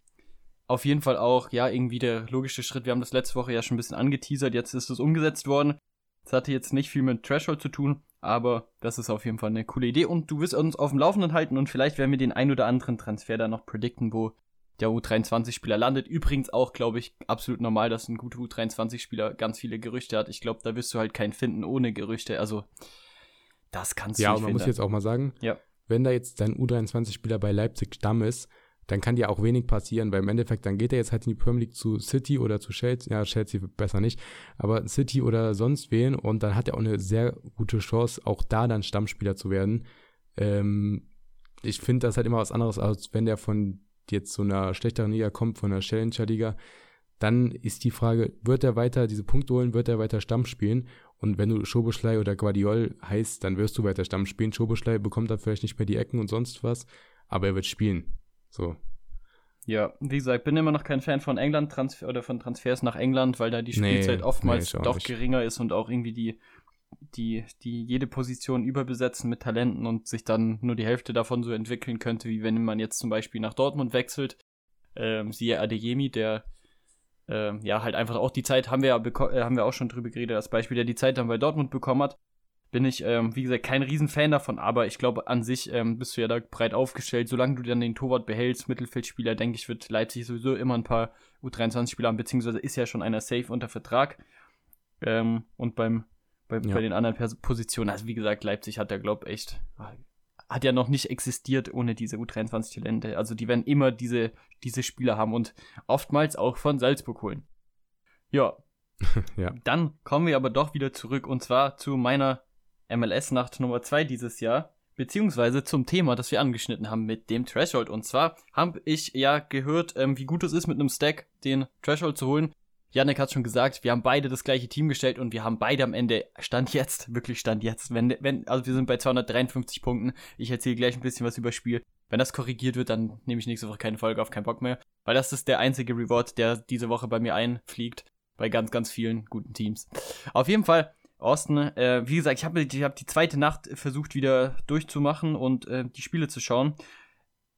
[SPEAKER 1] auf jeden Fall auch, ja, irgendwie der logische Schritt. Wir haben das letzte Woche ja schon ein bisschen angeteasert, jetzt ist es umgesetzt worden. Das hatte jetzt nicht viel mit Threshold zu tun, aber das ist auf jeden Fall eine coole Idee und du wirst uns auf dem Laufenden halten und vielleicht werden wir den ein oder anderen Transfer da noch predikten, wo der U23-Spieler landet. Übrigens auch, glaube ich, absolut normal, dass ein guter U23-Spieler ganz viele Gerüchte hat. Ich glaube, da wirst du halt keinen finden ohne Gerüchte. Also, das kannst
[SPEAKER 2] ja,
[SPEAKER 1] du
[SPEAKER 2] nicht Ja, man finden. muss jetzt auch mal sagen,
[SPEAKER 1] ja.
[SPEAKER 2] wenn da jetzt dein U23-Spieler bei Leipzig Stamm ist, dann kann dir auch wenig passieren, weil im Endeffekt, dann geht er jetzt halt in die Premier League zu City oder zu Chelsea, ja, Chelsea besser nicht, aber City oder sonst wen und dann hat er auch eine sehr gute Chance, auch da dann Stammspieler zu werden. Ähm, ich finde das halt immer was anderes, als wenn der von jetzt zu einer schlechteren Liga kommt, von der Challenger-Liga, dann ist die Frage, wird er weiter diese Punkte holen, wird er weiter Stamm spielen? Und wenn du Schoboschlei oder Guardiol heißt, dann wirst du weiter Stamm spielen. Schoboschlei bekommt dann vielleicht nicht mehr die Ecken und sonst was, aber er wird spielen. So.
[SPEAKER 1] Ja, wie gesagt, bin immer noch kein Fan von England Transfer oder von Transfers nach England, weil da die Spielzeit nee, oftmals nee, doch nicht. geringer ist und auch irgendwie die, die, die jede Position überbesetzen mit Talenten und sich dann nur die Hälfte davon so entwickeln könnte, wie wenn man jetzt zum Beispiel nach Dortmund wechselt. Ähm, siehe Adeyemi, der ähm, ja halt einfach auch die Zeit haben wir ja äh, haben wir auch schon drüber geredet, als Beispiel, der die Zeit dann bei Dortmund bekommen hat bin ich, ähm, wie gesagt, kein Riesenfan davon, aber ich glaube, an sich ähm, bist du ja da breit aufgestellt. Solange du dann den Torwart behältst, Mittelfeldspieler, denke ich, wird Leipzig sowieso immer ein paar U23-Spieler haben, beziehungsweise ist ja schon einer safe unter Vertrag. Ähm, und beim, bei, ja. bei den anderen Pers Positionen, also wie gesagt, Leipzig hat ja, glaube ich, echt, hat ja noch nicht existiert ohne diese U23-Talente. Also die werden immer diese, diese Spieler haben und oftmals auch von Salzburg holen. Ja. *laughs* ja. Dann kommen wir aber doch wieder zurück und zwar zu meiner MLS-Nacht Nummer 2 dieses Jahr, beziehungsweise zum Thema, das wir angeschnitten haben mit dem Threshold. Und zwar habe ich ja gehört, ähm, wie gut es ist, mit einem Stack den Threshold zu holen. Janik hat schon gesagt, wir haben beide das gleiche Team gestellt und wir haben beide am Ende Stand jetzt, *laughs* wirklich Stand jetzt, wenn, wenn, also wir sind bei 253 Punkten. Ich erzähle gleich ein bisschen was über Spiel. Wenn das korrigiert wird, dann nehme ich nächste Woche keine Folge auf, keinen Bock mehr. Weil das ist der einzige Reward, der diese Woche bei mir einfliegt. Bei ganz, ganz vielen guten Teams. Auf jeden Fall Austin, äh, wie gesagt, ich habe ich hab die zweite Nacht versucht wieder durchzumachen und äh, die Spiele zu schauen.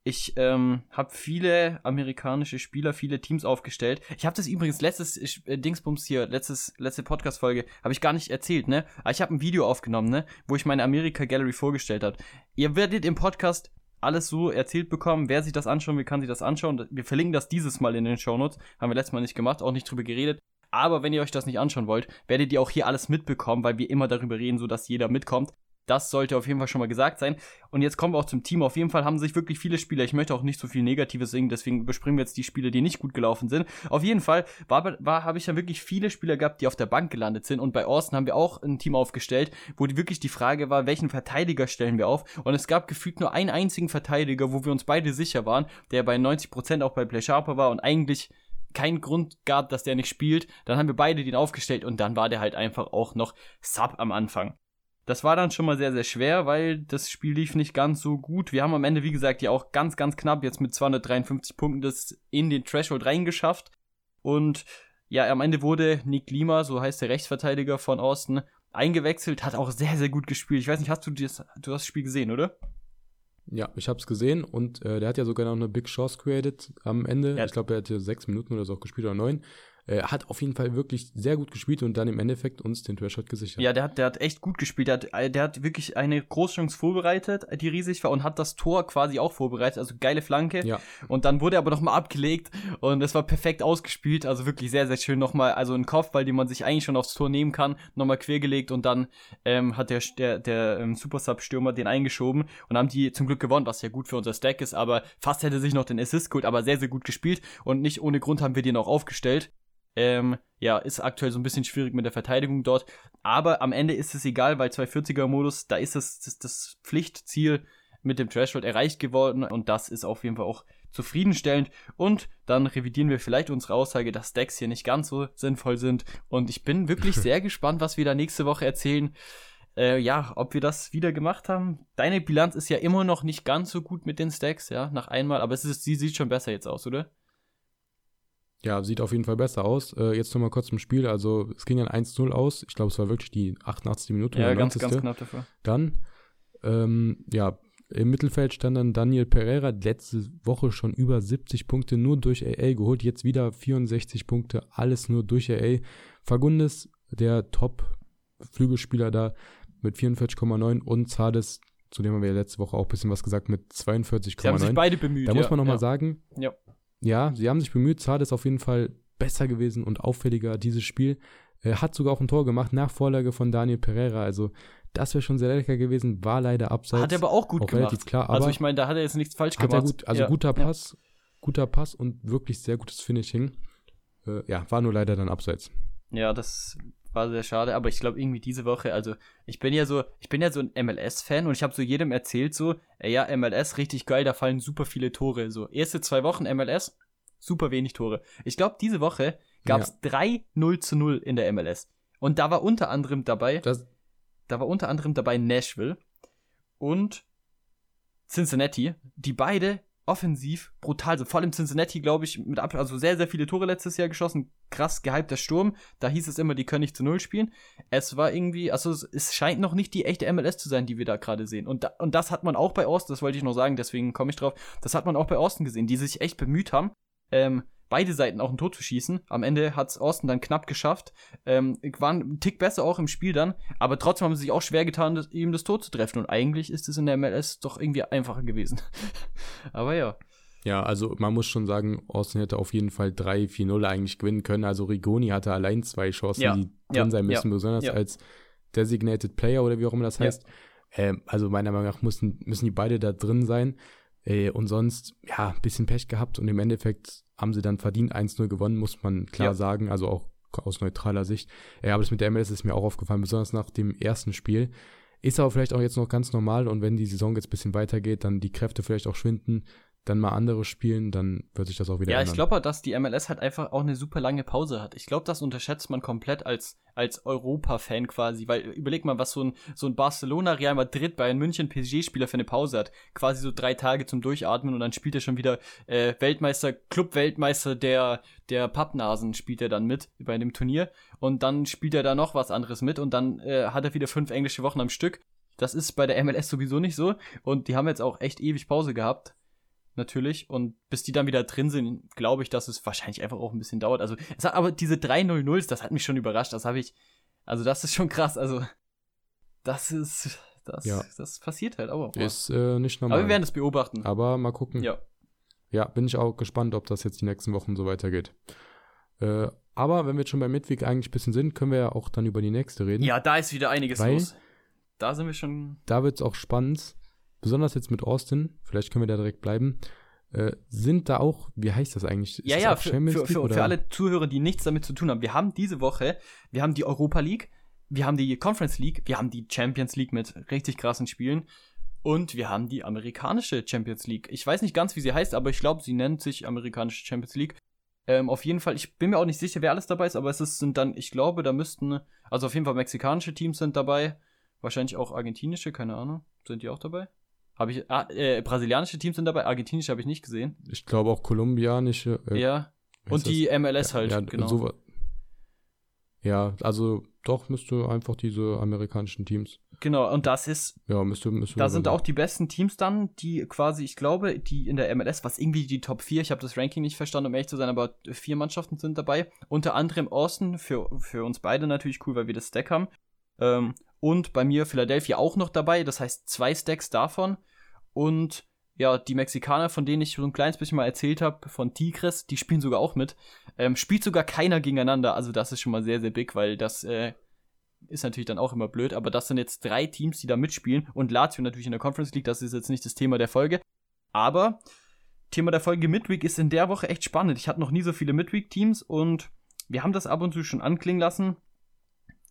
[SPEAKER 1] Ich ähm, habe viele amerikanische Spieler, viele Teams aufgestellt. Ich habe das übrigens letztes äh, Dingsbums hier, letztes, letzte Podcast-Folge, habe ich gar nicht erzählt, ne? Aber ich habe ein Video aufgenommen, ne? Wo ich meine Amerika Gallery vorgestellt habe. Ihr werdet im Podcast alles so erzählt bekommen. Wer sich das anschauen will, kann sich das anschauen. Wir verlinken das dieses Mal in den Shownotes. Haben wir letztes Mal nicht gemacht, auch nicht drüber geredet. Aber wenn ihr euch das nicht anschauen wollt, werdet ihr auch hier alles mitbekommen, weil wir immer darüber reden, so dass jeder mitkommt. Das sollte auf jeden Fall schon mal gesagt sein. Und jetzt kommen wir auch zum Team. Auf jeden Fall haben sich wirklich viele Spieler. Ich möchte auch nicht so viel Negatives singen, deswegen überspringen wir jetzt die Spiele, die nicht gut gelaufen sind. Auf jeden Fall war, war, habe ich ja wirklich viele Spieler gehabt, die auf der Bank gelandet sind. Und bei Austin haben wir auch ein Team aufgestellt, wo die, wirklich die Frage war, welchen Verteidiger stellen wir auf? Und es gab gefühlt nur einen einzigen Verteidiger, wo wir uns beide sicher waren, der bei 90% auch bei Play Sharper war und eigentlich keinen Grund gab, dass der nicht spielt. Dann haben wir beide den aufgestellt und dann war der halt einfach auch noch Sub am Anfang. Das war dann schon mal sehr, sehr schwer, weil das Spiel lief nicht ganz so gut. Wir haben am Ende, wie gesagt, ja auch ganz, ganz knapp jetzt mit 253 Punkten das in den Threshold reingeschafft. Und ja, am Ende wurde Nick Lima, so heißt der Rechtsverteidiger von Austin, eingewechselt, hat auch sehr, sehr gut gespielt. Ich weiß nicht, hast du das, du hast das Spiel gesehen, oder?
[SPEAKER 2] Ja, ich habe es gesehen und äh, der hat ja sogar noch eine Big Chance created am Ende. Ja. Ich glaube, er hatte sechs Minuten oder so auch gespielt oder neun. Äh, hat auf jeden Fall wirklich sehr gut gespielt und dann im Endeffekt uns den Threshold gesichert.
[SPEAKER 1] Ja, der hat, der hat echt gut gespielt. Der hat, äh, der hat wirklich eine Großchance vorbereitet, die riesig war und hat das Tor quasi auch vorbereitet. Also geile Flanke.
[SPEAKER 2] Ja.
[SPEAKER 1] Und dann wurde er aber nochmal abgelegt und es war perfekt ausgespielt. Also wirklich sehr, sehr schön nochmal. Also ein Kopfball, den man sich eigentlich schon aufs Tor nehmen kann, nochmal quergelegt und dann ähm, hat der, der, der ähm, Super Sub-Stürmer den eingeschoben und haben die zum Glück gewonnen, was ja gut für unser Stack ist. Aber fast hätte sich noch den Assist geholt, aber sehr, sehr gut gespielt und nicht ohne Grund haben wir den auch aufgestellt. Ähm, ja, ist aktuell so ein bisschen schwierig mit der Verteidigung dort. Aber am Ende ist es egal, weil 240er-Modus, da ist es das, das Pflichtziel mit dem Threshold erreicht geworden und das ist auf jeden Fall auch zufriedenstellend. Und dann revidieren wir vielleicht unsere Aussage, dass Decks hier nicht ganz so sinnvoll sind. Und ich bin wirklich *laughs* sehr gespannt, was wir da nächste Woche erzählen. Äh, ja, ob wir das wieder gemacht haben. Deine Bilanz ist ja immer noch nicht ganz so gut mit den Stacks, ja, nach einmal, aber es ist, sie sieht schon besser jetzt aus, oder?
[SPEAKER 2] Ja, sieht auf jeden Fall besser aus. Äh, jetzt nochmal kurz zum Spiel. Also, es ging dann 1-0 aus. Ich glaube, es war wirklich die 88. Minute.
[SPEAKER 1] Ja, ganz, ganz knapp dafür.
[SPEAKER 2] Dann, ähm, ja, Im Mittelfeld stand dann Daniel Pereira, letzte Woche schon über 70 Punkte nur durch AA geholt, jetzt wieder 64 Punkte, alles nur durch AA. Fagundes, der Top-Flügelspieler da mit 44,9 und Zades, zu dem haben wir ja letzte Woche auch ein bisschen was gesagt, mit 42,9. Sie
[SPEAKER 1] haben sich beide bemüht.
[SPEAKER 2] Da ja, muss man nochmal ja. sagen,
[SPEAKER 1] ja.
[SPEAKER 2] Ja, sie haben sich bemüht. Zades auf jeden Fall besser gewesen und auffälliger dieses Spiel. Er hat sogar auch ein Tor gemacht nach Vorlage von Daniel Pereira. Also das wäre schon sehr lecker gewesen, war leider abseits.
[SPEAKER 1] Hat er aber auch gut auch gemacht. Relativ
[SPEAKER 2] klar,
[SPEAKER 1] also ich meine, da hat er jetzt nichts falsch gemacht.
[SPEAKER 2] Gut, also ja. guter Pass, ja. guter Pass und wirklich sehr gutes Finishing. Äh, ja, war nur leider dann abseits.
[SPEAKER 1] Ja, das war sehr schade, aber ich glaube irgendwie diese Woche, also ich bin ja so, ich bin ja so ein MLS-Fan und ich habe so jedem erzählt so, ey, ja, MLS richtig geil, da fallen super viele Tore. So, erste zwei Wochen MLS, super wenig Tore. Ich glaube, diese Woche gab es ja. 3 0 zu 0 in der MLS. Und da war unter anderem dabei, das, da war unter anderem dabei Nashville und Cincinnati, die beide offensiv brutal sind. Vor allem Cincinnati, glaube ich, mit ab also sehr, sehr viele Tore letztes Jahr geschossen. Krass gehypter Sturm. Da hieß es immer, die können nicht zu Null spielen. Es war irgendwie, also es scheint noch nicht die echte MLS zu sein, die wir da gerade sehen. Und, da, und das hat man auch bei Austin, das wollte ich noch sagen, deswegen komme ich drauf. Das hat man auch bei Austin gesehen, die sich echt bemüht haben. Ähm, beide Seiten auch ein Tor zu schießen. Am Ende hat es Austin dann knapp geschafft. Ähm, waren ein Tick besser auch im Spiel dann, aber trotzdem haben sie sich auch schwer getan, das, ihm das Tor zu treffen. Und eigentlich ist es in der MLS doch irgendwie einfacher gewesen. *laughs* aber ja.
[SPEAKER 2] Ja, also man muss schon sagen, Austin hätte auf jeden Fall 3-4-0 eigentlich gewinnen können. Also Rigoni hatte allein zwei Chancen, ja. die drin ja. sein müssen, ja. besonders als Designated Player oder wie auch immer das heißt. Ähm, also meiner Meinung nach müssen, müssen die beide da drin sein. Äh, und sonst, ja, ein bisschen Pech gehabt und im Endeffekt haben sie dann verdient 1-0 gewonnen, muss man klar ja. sagen, also auch aus neutraler Sicht. Ja, aber das mit der MLS ist mir auch aufgefallen, besonders nach dem ersten Spiel. Ist aber vielleicht auch jetzt noch ganz normal und wenn die Saison jetzt ein bisschen weitergeht, dann die Kräfte vielleicht auch schwinden, dann mal andere spielen, dann wird sich das auch wieder
[SPEAKER 1] ja,
[SPEAKER 2] ändern.
[SPEAKER 1] Ja, ich glaube, dass die MLS halt einfach auch eine super lange Pause hat. Ich glaube, das unterschätzt man komplett als, als Europa-Fan quasi, weil überleg mal, was so ein, so ein Barcelona, Real Madrid, Bayern München, PSG-Spieler für eine Pause hat. Quasi so drei Tage zum Durchatmen und dann spielt er schon wieder äh, Weltmeister, Club-Weltmeister der, der Pappnasen spielt er dann mit bei dem Turnier und dann spielt er da noch was anderes mit und dann äh, hat er wieder fünf englische Wochen am Stück. Das ist bei der MLS sowieso nicht so und die haben jetzt auch echt ewig Pause gehabt natürlich. Und bis die dann wieder drin sind, glaube ich, dass es wahrscheinlich einfach auch ein bisschen dauert. Also, es hat, aber diese 3-0-0s, das hat mich schon überrascht. Das habe ich, also das ist schon krass. Also, das ist, das, ja. das passiert halt auch.
[SPEAKER 2] Ist äh, nicht normal.
[SPEAKER 1] Aber wir werden es beobachten.
[SPEAKER 2] Aber mal gucken.
[SPEAKER 1] Ja.
[SPEAKER 2] Ja, bin ich auch gespannt, ob das jetzt die nächsten Wochen so weitergeht. Äh, aber wenn wir jetzt schon bei Midweek eigentlich ein bisschen sind, können wir ja auch dann über die nächste reden.
[SPEAKER 1] Ja, da ist wieder einiges los. Da sind wir schon.
[SPEAKER 2] Da wird es auch spannend besonders jetzt mit Austin, vielleicht können wir da direkt bleiben, äh, sind da auch, wie heißt das eigentlich?
[SPEAKER 1] Ist ja, ja, für, für, für, für, alle Zuhörer, die nichts damit zu tun haben. Wir haben diese Woche, wir haben die Europa League, wir haben die Conference League, wir haben die Champions League mit richtig krassen Spielen und wir haben die amerikanische Champions League. Ich weiß nicht ganz, wie sie heißt, aber ich glaube, sie nennt sich amerikanische Champions League. Ähm, auf jeden Fall, ich bin mir auch nicht sicher, wer alles dabei ist, aber es ist, sind dann, ich glaube, da müssten, also auf jeden Fall mexikanische Teams sind dabei, wahrscheinlich auch argentinische, keine Ahnung. Sind die auch dabei? Habe ich, ah, äh, brasilianische Teams sind dabei, argentinische habe ich nicht gesehen.
[SPEAKER 2] Ich glaube auch kolumbianische.
[SPEAKER 1] Äh, ja. Und die das? MLS halt, ja, genau. So,
[SPEAKER 2] ja, also doch müsste einfach diese amerikanischen Teams.
[SPEAKER 1] Genau, und das ist.
[SPEAKER 2] Ja, müsste. müsste
[SPEAKER 1] da sind auch die besten Teams dann, die quasi, ich glaube, die in der MLS, was irgendwie die Top 4, ich habe das Ranking nicht verstanden, um ehrlich zu sein, aber vier Mannschaften sind dabei. Unter anderem Austin, für, für uns beide natürlich cool, weil wir das Stack haben. Ähm, und bei mir Philadelphia auch noch dabei, das heißt zwei Stacks davon. Und ja, die Mexikaner, von denen ich so ein kleines bisschen mal erzählt habe, von Tigres, die spielen sogar auch mit. Ähm, spielt sogar keiner gegeneinander, also das ist schon mal sehr, sehr big, weil das äh, ist natürlich dann auch immer blöd, aber das sind jetzt drei Teams, die da mitspielen und Lazio natürlich in der Conference League, das ist jetzt nicht das Thema der Folge. Aber Thema der Folge Midweek ist in der Woche echt spannend. Ich hatte noch nie so viele Midweek-Teams und wir haben das ab und zu schon anklingen lassen.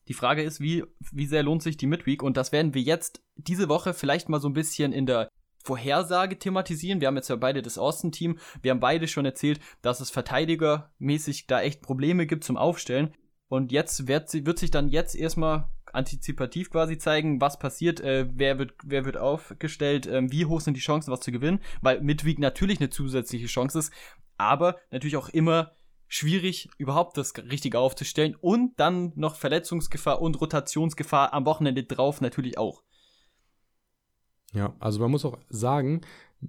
[SPEAKER 1] Die Frage ist, wie, wie sehr lohnt sich die Midweek? Und das werden wir jetzt diese Woche vielleicht mal so ein bisschen in der Vorhersage thematisieren. Wir haben jetzt ja beide das Außenteam. Wir haben beide schon erzählt, dass es verteidigermäßig da echt Probleme gibt zum Aufstellen. Und jetzt wird, wird sich dann jetzt erstmal antizipativ quasi zeigen, was passiert, äh, wer, wird, wer wird aufgestellt, äh, wie hoch sind die Chancen, was zu gewinnen, weil Midweek natürlich eine zusätzliche Chance ist, aber natürlich auch immer schwierig, überhaupt das Richtige aufzustellen und dann noch Verletzungsgefahr und Rotationsgefahr am Wochenende drauf natürlich auch.
[SPEAKER 2] Ja, also man muss auch sagen,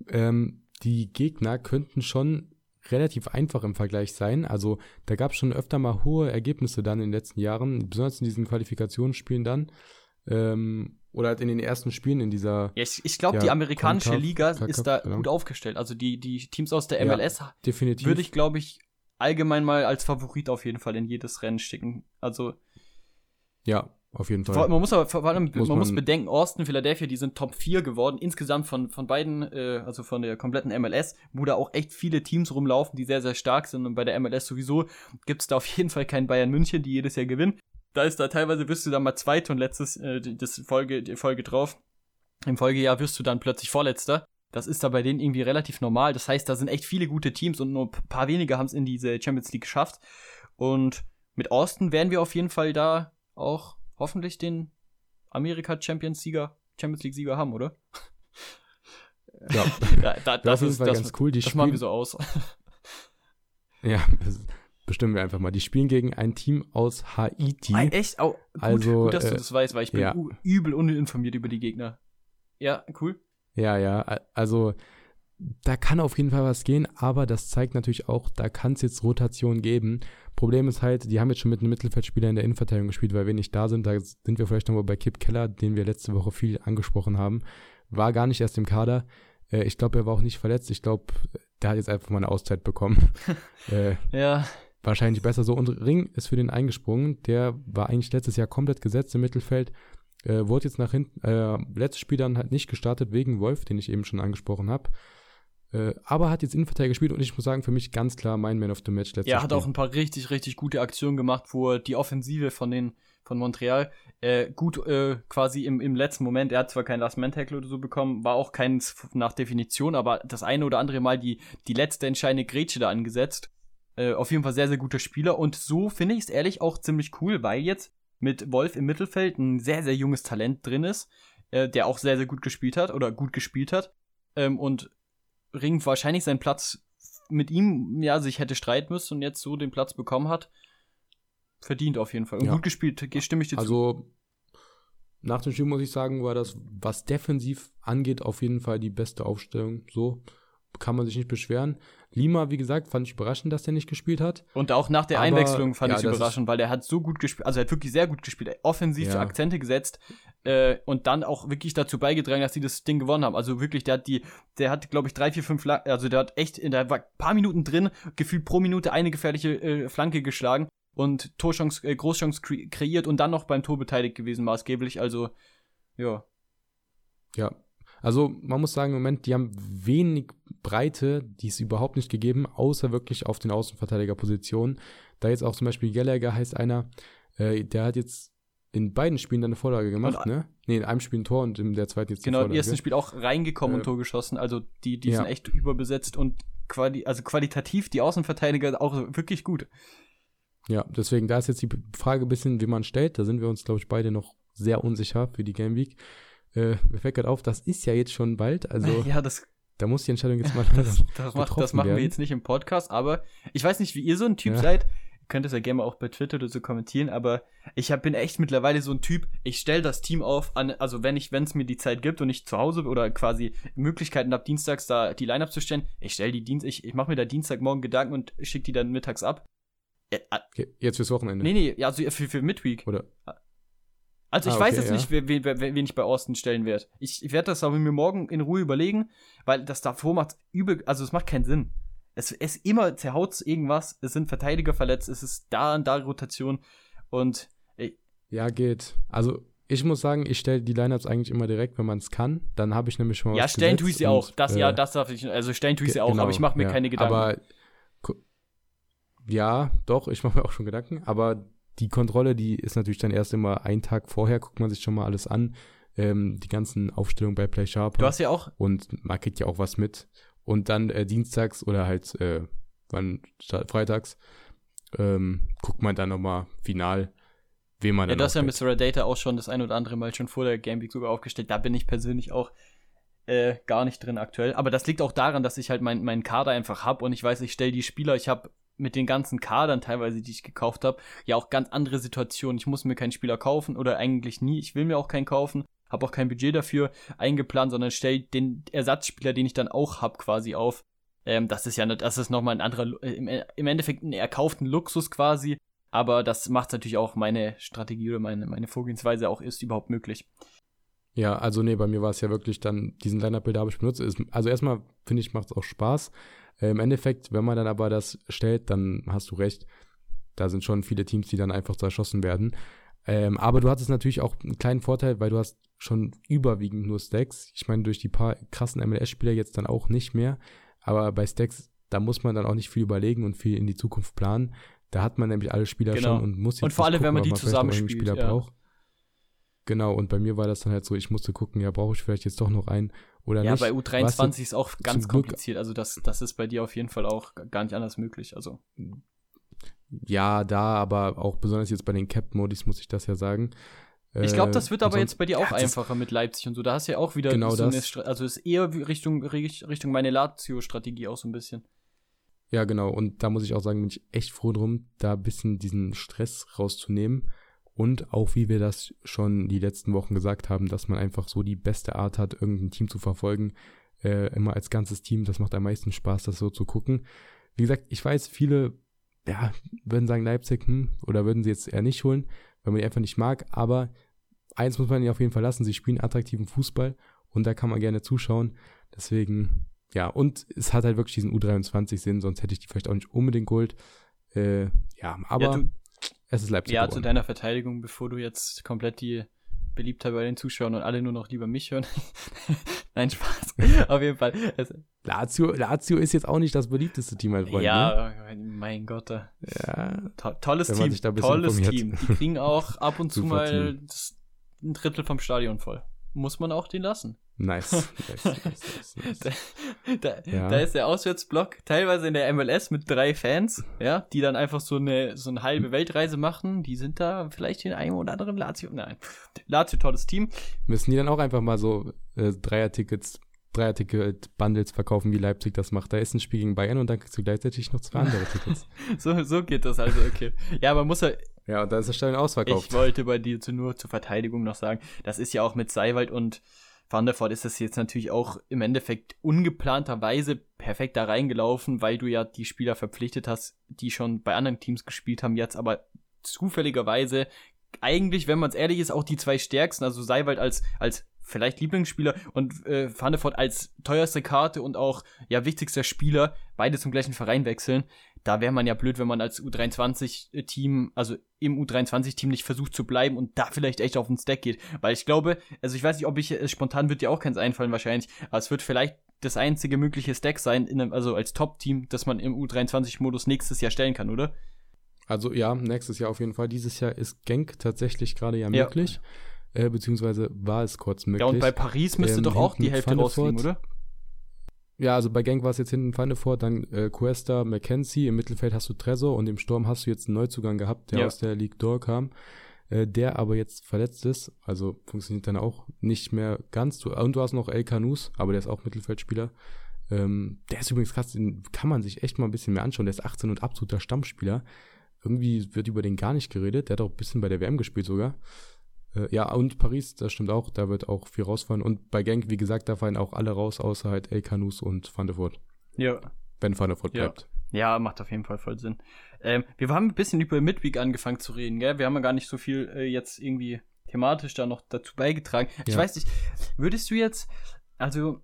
[SPEAKER 2] ähm, die Gegner könnten schon relativ einfach im Vergleich sein. Also da gab es schon öfter mal hohe Ergebnisse dann in den letzten Jahren, besonders in diesen Qualifikationsspielen dann. Ähm, oder halt in den ersten Spielen in dieser.
[SPEAKER 1] Ja, ich, ich glaube, ja, die amerikanische Concaf, Liga Concaf, ist da genau. gut aufgestellt. Also die, die Teams aus der MLS ja,
[SPEAKER 2] definitiv.
[SPEAKER 1] würde ich, glaube ich, allgemein mal als Favorit auf jeden Fall in jedes Rennen schicken. Also.
[SPEAKER 2] Ja, auf jeden Fall.
[SPEAKER 1] Man muss aber vor allem, muss man, man, muss bedenken, Austin, Philadelphia, die sind Top 4 geworden, insgesamt von, von beiden, äh, also von der kompletten MLS, wo da auch echt viele Teams rumlaufen, die sehr, sehr stark sind. Und bei der MLS sowieso gibt es da auf jeden Fall keinen Bayern München, die jedes Jahr gewinnen. Da ist da teilweise wirst du dann mal Zweiter und letztes, äh, das Folge, die Folge drauf. Im Folgejahr wirst du dann plötzlich Vorletzter. Das ist da bei denen irgendwie relativ normal. Das heißt, da sind echt viele gute Teams und nur ein paar wenige haben es in diese Champions League geschafft. Und mit Austin werden wir auf jeden Fall da auch hoffentlich den Amerika Champions Sieger, Champions League Sieger haben, oder? *laughs*
[SPEAKER 2] Ja, *laughs* da, da, das, ist das, ganz cool. Die
[SPEAKER 1] das machen wir so aus. *laughs*
[SPEAKER 2] ja, das bestimmen wir einfach mal. Die spielen gegen ein Team aus Haiti.
[SPEAKER 1] Ah, echt? Oh, gut, also, gut, dass äh, du das weißt, weil ich bin ja. übel uninformiert über die Gegner. Ja, cool.
[SPEAKER 2] Ja, ja, also da kann auf jeden Fall was gehen, aber das zeigt natürlich auch, da kann es jetzt Rotation geben. Problem ist halt, die haben jetzt schon mit einem Mittelfeldspieler in der Innenverteidigung gespielt, weil wir nicht da sind. Da sind wir vielleicht nochmal bei Kip Keller, den wir letzte Woche viel angesprochen haben. War gar nicht erst im Kader. Äh, ich glaube, er war auch nicht verletzt. Ich glaube, der hat jetzt einfach mal eine Auszeit bekommen. *laughs*
[SPEAKER 1] äh, ja.
[SPEAKER 2] Wahrscheinlich besser so. Und Ring ist für den eingesprungen. Der war eigentlich letztes Jahr komplett gesetzt im Mittelfeld. Äh, wurde jetzt nach hinten, äh, letztes Spiel dann halt nicht gestartet wegen Wolf, den ich eben schon angesprochen habe. Äh, aber hat jetzt Innenverteidiger gespielt und ich muss sagen, für mich ganz klar mein Man of the Match
[SPEAKER 1] letztes Er hat Spiel. auch ein paar richtig, richtig gute Aktionen gemacht, wo die Offensive von den von Montreal äh, gut äh, quasi im, im letzten Moment, er hat zwar keinen Last-Man-Tackle oder so bekommen, war auch keins nach Definition, aber das eine oder andere Mal die, die letzte entscheidende Grätsche da angesetzt. Äh, auf jeden Fall sehr, sehr guter Spieler und so finde ich es ehrlich auch ziemlich cool, weil jetzt mit Wolf im Mittelfeld ein sehr, sehr junges Talent drin ist, äh, der auch sehr, sehr gut gespielt hat oder gut gespielt hat. Ähm, und Ring wahrscheinlich seinen Platz mit ihm, ja, sich hätte streiten müssen und jetzt so den Platz bekommen hat. Verdient auf jeden Fall. Und ja. gut gespielt, stimme ich dir
[SPEAKER 2] also, zu. Also, nach dem Spiel muss ich sagen, war das, was defensiv angeht, auf jeden Fall die beste Aufstellung. So kann man sich nicht beschweren. Lima, wie gesagt, fand ich überraschend, dass der nicht gespielt hat.
[SPEAKER 1] Und auch nach der Aber, Einwechslung fand ja, ich überraschend, weil der hat so gut gespielt, also er hat wirklich sehr gut gespielt, offensiv ja. Akzente gesetzt äh, und dann auch wirklich dazu beigetragen, dass sie das Ding gewonnen haben. Also wirklich, der hat die, der hat, glaube ich, drei, vier, fünf, also der hat echt, in der war ein paar Minuten drin, gefühlt pro Minute eine gefährliche äh, Flanke geschlagen und Torchance, äh, Großchance kre kreiert und dann noch beim Tor beteiligt gewesen, maßgeblich. Also, ja.
[SPEAKER 2] Ja, also man muss sagen, im Moment, die haben wenig Breite, die ist überhaupt nicht gegeben, außer wirklich auf den Außenverteidigerpositionen. Da jetzt auch zum Beispiel Gallagher heißt einer, äh, der hat jetzt in beiden Spielen dann eine Vorlage gemacht, ne? Ne, in einem Spiel ein Tor und in der zweiten jetzt
[SPEAKER 1] Genau, im ersten Spiel auch reingekommen äh, und Tor geschossen. Also die, die ja. sind echt überbesetzt und quali also qualitativ die Außenverteidiger auch wirklich gut.
[SPEAKER 2] Ja, deswegen, da ist jetzt die Frage ein bisschen, wie man stellt. Da sind wir uns, glaube ich, beide noch sehr unsicher für die Game Week. Äh, mir fällt gerade auf, das ist ja jetzt schon bald. Also *laughs*
[SPEAKER 1] ja, das,
[SPEAKER 2] da muss die Entscheidung jetzt mal *laughs* *laughs*
[SPEAKER 1] das, das, macht, das machen werden. wir jetzt nicht im Podcast, aber ich weiß nicht, wie ihr so ein Typ ja. seid. Ihr könnt es ja gerne mal auch bei Twitter oder so kommentieren, aber ich hab, bin echt mittlerweile so ein Typ, ich stelle das Team auf, an, also wenn ich, wenn es mir die Zeit gibt und ich zu Hause oder quasi Möglichkeiten habe, dienstags da die Line-Up zu stellen, ich stelle die Dienst, ich, ich mache mir da Dienstagmorgen Gedanken und schicke die dann mittags ab.
[SPEAKER 2] Ja, okay, jetzt fürs Wochenende.
[SPEAKER 1] Nee, nee, ja, also für, für Midweek.
[SPEAKER 2] Oder?
[SPEAKER 1] Also ich ah, okay, weiß jetzt ja. nicht, wen, wen, wen, ich bei Austin stellen werde. Ich, ich werde das aber mir morgen in Ruhe überlegen, weil das davor macht übel, also es macht keinen Sinn. Es ist immer zerhaut irgendwas, es sind Verteidiger verletzt, es ist da und da Rotation und ey.
[SPEAKER 2] Ja, geht. Also ich muss sagen, ich stelle die Lineups eigentlich immer direkt, wenn man es kann. Dann habe ich nämlich schon mal
[SPEAKER 1] Ja, stellen tue ich sie auch. Das, äh, ja, das darf ich, also stellen tue ich sie auch, genau, aber ich mache mir ja, keine Gedanken.
[SPEAKER 2] Aber ja, doch, ich mache mir auch schon Gedanken, aber die Kontrolle, die ist natürlich dann erst immer einen Tag vorher, guckt man sich schon mal alles an. Ähm, die ganzen Aufstellungen bei Play Sharp.
[SPEAKER 1] Du hast ja auch.
[SPEAKER 2] Und man kriegt ja auch was mit. Und dann äh, dienstags oder halt äh, wann freitags ähm, guckt man dann nochmal final, wem man
[SPEAKER 1] ja,
[SPEAKER 2] dann. Ja,
[SPEAKER 1] das ja Mr. Data auch schon das ein oder andere Mal schon vor der Game Week sogar aufgestellt. Da bin ich persönlich auch äh, gar nicht drin aktuell. Aber das liegt auch daran, dass ich halt meinen mein Kader einfach habe und ich weiß, ich stelle die Spieler, ich habe mit den ganzen Kadern teilweise, die ich gekauft habe, ja auch ganz andere Situationen. Ich muss mir keinen Spieler kaufen oder eigentlich nie. Ich will mir auch keinen kaufen. habe auch kein Budget dafür eingeplant, sondern stelle den Ersatzspieler, den ich dann auch habe, quasi auf. Ähm, das ist ja, das ist nochmal ein anderer, äh, im, im Endeffekt einen erkauften Luxus quasi. Aber das macht natürlich auch meine Strategie oder meine, meine Vorgehensweise auch ist überhaupt möglich.
[SPEAKER 2] Ja, also nee, bei mir war es ja wirklich dann, diesen Line-Up-Builder habe ich benutzt. also erstmal, finde ich, macht es auch Spaß. Äh, Im Endeffekt, wenn man dann aber das stellt, dann hast du recht. Da sind schon viele Teams, die dann einfach zerschossen werden. Ähm, aber du hattest natürlich auch einen kleinen Vorteil, weil du hast schon überwiegend nur Stacks. Ich meine, durch die paar krassen MLS-Spieler jetzt dann auch nicht mehr. Aber bei Stacks, da muss man dann auch nicht viel überlegen und viel in die Zukunft planen. Da hat man nämlich alle Spieler genau. schon und muss
[SPEAKER 1] jetzt Und vor allem, gucken, wenn man die zusammenspielt. Spieler ja. braucht.
[SPEAKER 2] Genau, und bei mir war das dann halt so, ich musste gucken, ja, brauche ich vielleicht jetzt doch noch einen oder ja, nicht.
[SPEAKER 1] Ja, bei U23 ist auch ganz kompliziert. Also das, das ist bei dir auf jeden Fall auch gar nicht anders möglich. Also
[SPEAKER 2] ja, da, aber auch besonders jetzt bei den Cap-Modis muss ich das ja sagen.
[SPEAKER 1] Ich glaube, das wird aber sonst, jetzt bei dir auch ja, einfacher mit Leipzig und so. Da hast du ja auch wieder
[SPEAKER 2] genau
[SPEAKER 1] so
[SPEAKER 2] das.
[SPEAKER 1] eine, also ist eher Richtung, Richtung meine Lazio-Strategie auch so ein bisschen.
[SPEAKER 2] Ja, genau. Und da muss ich auch sagen, bin ich echt froh drum, da ein bisschen diesen Stress rauszunehmen. Und auch wie wir das schon die letzten Wochen gesagt haben, dass man einfach so die beste Art hat, irgendein Team zu verfolgen. Äh, immer als ganzes Team. Das macht am meisten Spaß, das so zu gucken. Wie gesagt, ich weiß, viele ja, würden sagen Leipzig, hm, oder würden sie jetzt eher nicht holen, weil man die einfach nicht mag. Aber eins muss man ihnen auf jeden Fall lassen, sie spielen attraktiven Fußball und da kann man gerne zuschauen. Deswegen, ja, und es hat halt wirklich diesen U23-Sinn, sonst hätte ich die vielleicht auch nicht unbedingt geholt. Äh, ja, aber ja, es ist Leipzig.
[SPEAKER 1] Ja, geworden. zu deiner Verteidigung, bevor du jetzt komplett die beliebter bei den Zuschauern und alle nur noch lieber mich hören. *laughs* Nein, Spaß. *laughs* Auf jeden Fall.
[SPEAKER 2] Also, Lazio, Lazio ist jetzt auch nicht das beliebteste Team, mein Freund.
[SPEAKER 1] Ja, ne? mein Gott. Ja. To tolles Team. Tolles informiert. Team. Die kriegen auch ab und zu mal ein Drittel vom Stadion voll. Muss man auch den lassen. *laughs*
[SPEAKER 2] Nice. nice,
[SPEAKER 1] nice, nice da, da, ja. da, ist der Auswärtsblock teilweise in der MLS mit drei Fans, ja, die dann einfach so eine, so eine halbe Weltreise machen. Die sind da vielleicht in einem oder anderen Lazio. Nein. Lazio, tolles Team.
[SPEAKER 2] Müssen die dann auch einfach mal so äh, Dreier-Tickets Dreier-Ticket-Bundles verkaufen, wie Leipzig das macht. Da ist ein Spiel gegen Bayern und dann kriegst du gleichzeitig noch zwei andere Tickets. *laughs*
[SPEAKER 1] so, so geht das also, okay. Ja, man muss ja.
[SPEAKER 2] Ja, und da ist das Stadion ausverkauft.
[SPEAKER 1] Ich wollte bei dir zu, nur zur Verteidigung noch sagen, das ist ja auch mit Seiwald und Van der Voort ist das jetzt natürlich auch im Endeffekt ungeplanterweise perfekt da reingelaufen, weil du ja die Spieler verpflichtet hast, die schon bei anderen Teams gespielt haben, jetzt aber zufälligerweise eigentlich, wenn man es ehrlich ist, auch die zwei stärksten, also Seiwald als, als vielleicht Lieblingsspieler und äh, Van der Voort als teuerste Karte und auch ja wichtigster Spieler, beide zum gleichen Verein wechseln da wäre man ja blöd, wenn man als U23-Team, also im U23-Team nicht versucht zu bleiben und da vielleicht echt auf den Stack geht. Weil ich glaube, also ich weiß nicht, ob ich, äh, spontan wird dir auch keins einfallen wahrscheinlich, aber es wird vielleicht das einzige mögliche Stack sein, einem, also als Top-Team, das man im U23-Modus nächstes Jahr stellen kann, oder?
[SPEAKER 2] Also ja, nächstes Jahr auf jeden Fall. Dieses Jahr ist Genk tatsächlich gerade ja möglich. Ja. Äh, beziehungsweise war es kurz möglich. Ja,
[SPEAKER 1] und bei Paris müsste ähm, doch auch die Hälfte rausfliegen, oder?
[SPEAKER 2] Ja, also bei Genk war es jetzt hinten Fandefort, dann äh, Cuesta, McKenzie, im Mittelfeld hast du Trezor und im Sturm hast du jetzt einen Neuzugang gehabt, der ja. aus der League Door kam, äh, der aber jetzt verletzt ist, also funktioniert dann auch nicht mehr ganz. Du, und du hast noch El Canus, aber der ist auch Mittelfeldspieler. Ähm, der ist übrigens krass, den kann man sich echt mal ein bisschen mehr anschauen. Der ist 18 und absoluter Stammspieler. Irgendwie wird über den gar nicht geredet. Der hat auch ein bisschen bei der WM gespielt sogar. Äh, ja, und Paris, das stimmt auch, da wird auch viel rausfallen. Und bei Genk, wie gesagt, da fallen auch alle raus, außer halt El Canus und Van der Voort.
[SPEAKER 1] Ja.
[SPEAKER 2] Wenn Van der Voort
[SPEAKER 1] ja.
[SPEAKER 2] bleibt.
[SPEAKER 1] Ja, macht auf jeden Fall voll Sinn. Ähm, wir haben ein bisschen über Midweek angefangen zu reden, gell? Wir haben ja gar nicht so viel äh, jetzt irgendwie thematisch da noch dazu beigetragen. Ja. Ich weiß nicht, würdest du jetzt, also,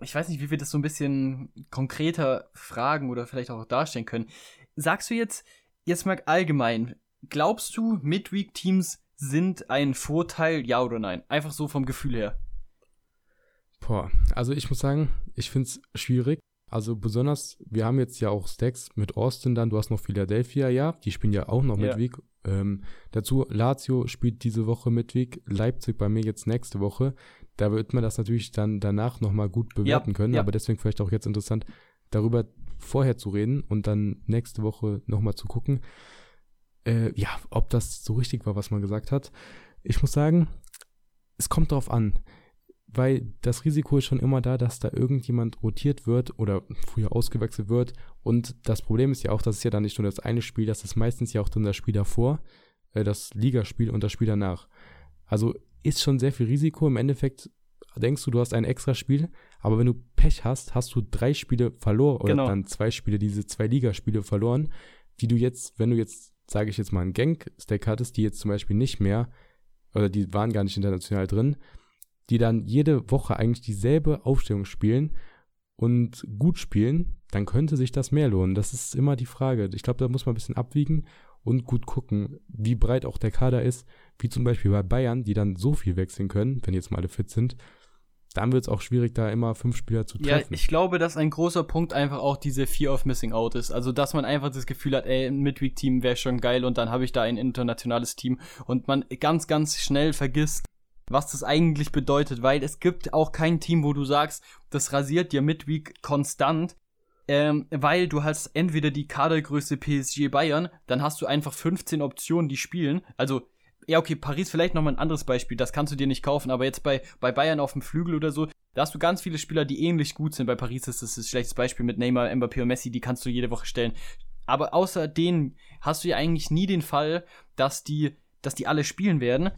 [SPEAKER 1] ich weiß nicht, wie wir das so ein bisschen konkreter fragen oder vielleicht auch darstellen können. Sagst du jetzt, jetzt mal allgemein, glaubst du, Midweek-Teams sind ein Vorteil, ja oder nein? Einfach so vom Gefühl her.
[SPEAKER 2] Boah, also ich muss sagen, ich finde es schwierig. Also besonders, wir haben jetzt ja auch Stacks mit Austin dann, du hast noch Philadelphia, ja, die spielen ja auch noch ja. Midweek. Ähm, dazu, Lazio spielt diese Woche Midweek, Leipzig bei mir jetzt nächste Woche. Da wird man das natürlich dann danach nochmal gut bewerten ja, können, ja. aber deswegen vielleicht auch jetzt interessant, darüber vorher zu reden und dann nächste Woche nochmal zu gucken äh, ja, ob das so richtig war, was man gesagt hat. Ich muss sagen, es kommt darauf an, weil das Risiko ist schon immer da, dass da irgendjemand rotiert wird oder früher ausgewechselt wird. Und das Problem ist ja auch, das ist ja dann nicht nur das eine Spiel, das ist meistens ja auch dann das Spiel davor, äh, das Ligaspiel und das Spiel danach. Also ist schon sehr viel Risiko. Im Endeffekt denkst du, du hast ein extra Spiel, aber wenn du Pech hast, hast du drei Spiele verloren oder genau. dann zwei Spiele, diese zwei Ligaspiele verloren, die du jetzt, wenn du jetzt, sage ich jetzt mal, einen Gang-Stack hattest, die jetzt zum Beispiel nicht mehr, oder die waren gar nicht international drin, die dann jede Woche eigentlich dieselbe Aufstellung spielen und gut spielen, dann könnte sich das mehr lohnen. Das ist immer die Frage. Ich glaube, da muss man ein bisschen abwiegen und gut gucken, wie breit auch der Kader ist, wie zum Beispiel bei Bayern, die dann so viel wechseln können, wenn jetzt mal alle fit sind. Dann wird es auch schwierig, da immer fünf Spieler zu treffen.
[SPEAKER 1] Ja, ich glaube, dass ein großer Punkt einfach auch diese Fear of Missing Out ist. Also, dass man einfach das Gefühl hat, ey, ein Midweek-Team wäre schon geil und dann habe ich da ein internationales Team und man ganz, ganz schnell vergisst, was das eigentlich bedeutet, weil es gibt auch kein Team, wo du sagst, das rasiert dir Midweek konstant, ähm, weil du hast entweder die Kadergröße PSG Bayern, dann hast du einfach 15 Optionen, die spielen. Also, ja, okay, Paris vielleicht nochmal ein anderes Beispiel, das kannst du dir nicht kaufen, aber jetzt bei, bei Bayern auf dem Flügel oder so, da hast du ganz viele Spieler, die ähnlich gut sind. Bei Paris ist das ein schlechtes Beispiel mit Neymar, Mbappé und Messi, die kannst du jede Woche stellen. Aber außer denen hast du ja eigentlich nie den Fall, dass die, dass die alle spielen werden.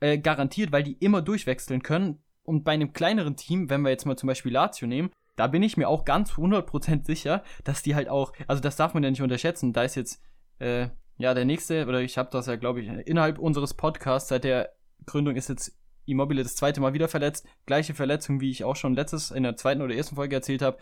[SPEAKER 1] Äh, garantiert, weil die immer durchwechseln können. Und bei einem kleineren Team, wenn wir jetzt mal zum Beispiel Lazio nehmen, da bin ich mir auch ganz 100% sicher, dass die halt auch, also das darf man ja nicht unterschätzen, da ist jetzt, äh, ja, der nächste, oder ich habe das ja, glaube ich, innerhalb unseres Podcasts, seit der Gründung ist jetzt Immobile das zweite Mal wieder verletzt, gleiche Verletzung, wie ich auch schon letztes, in der zweiten oder ersten Folge erzählt habe.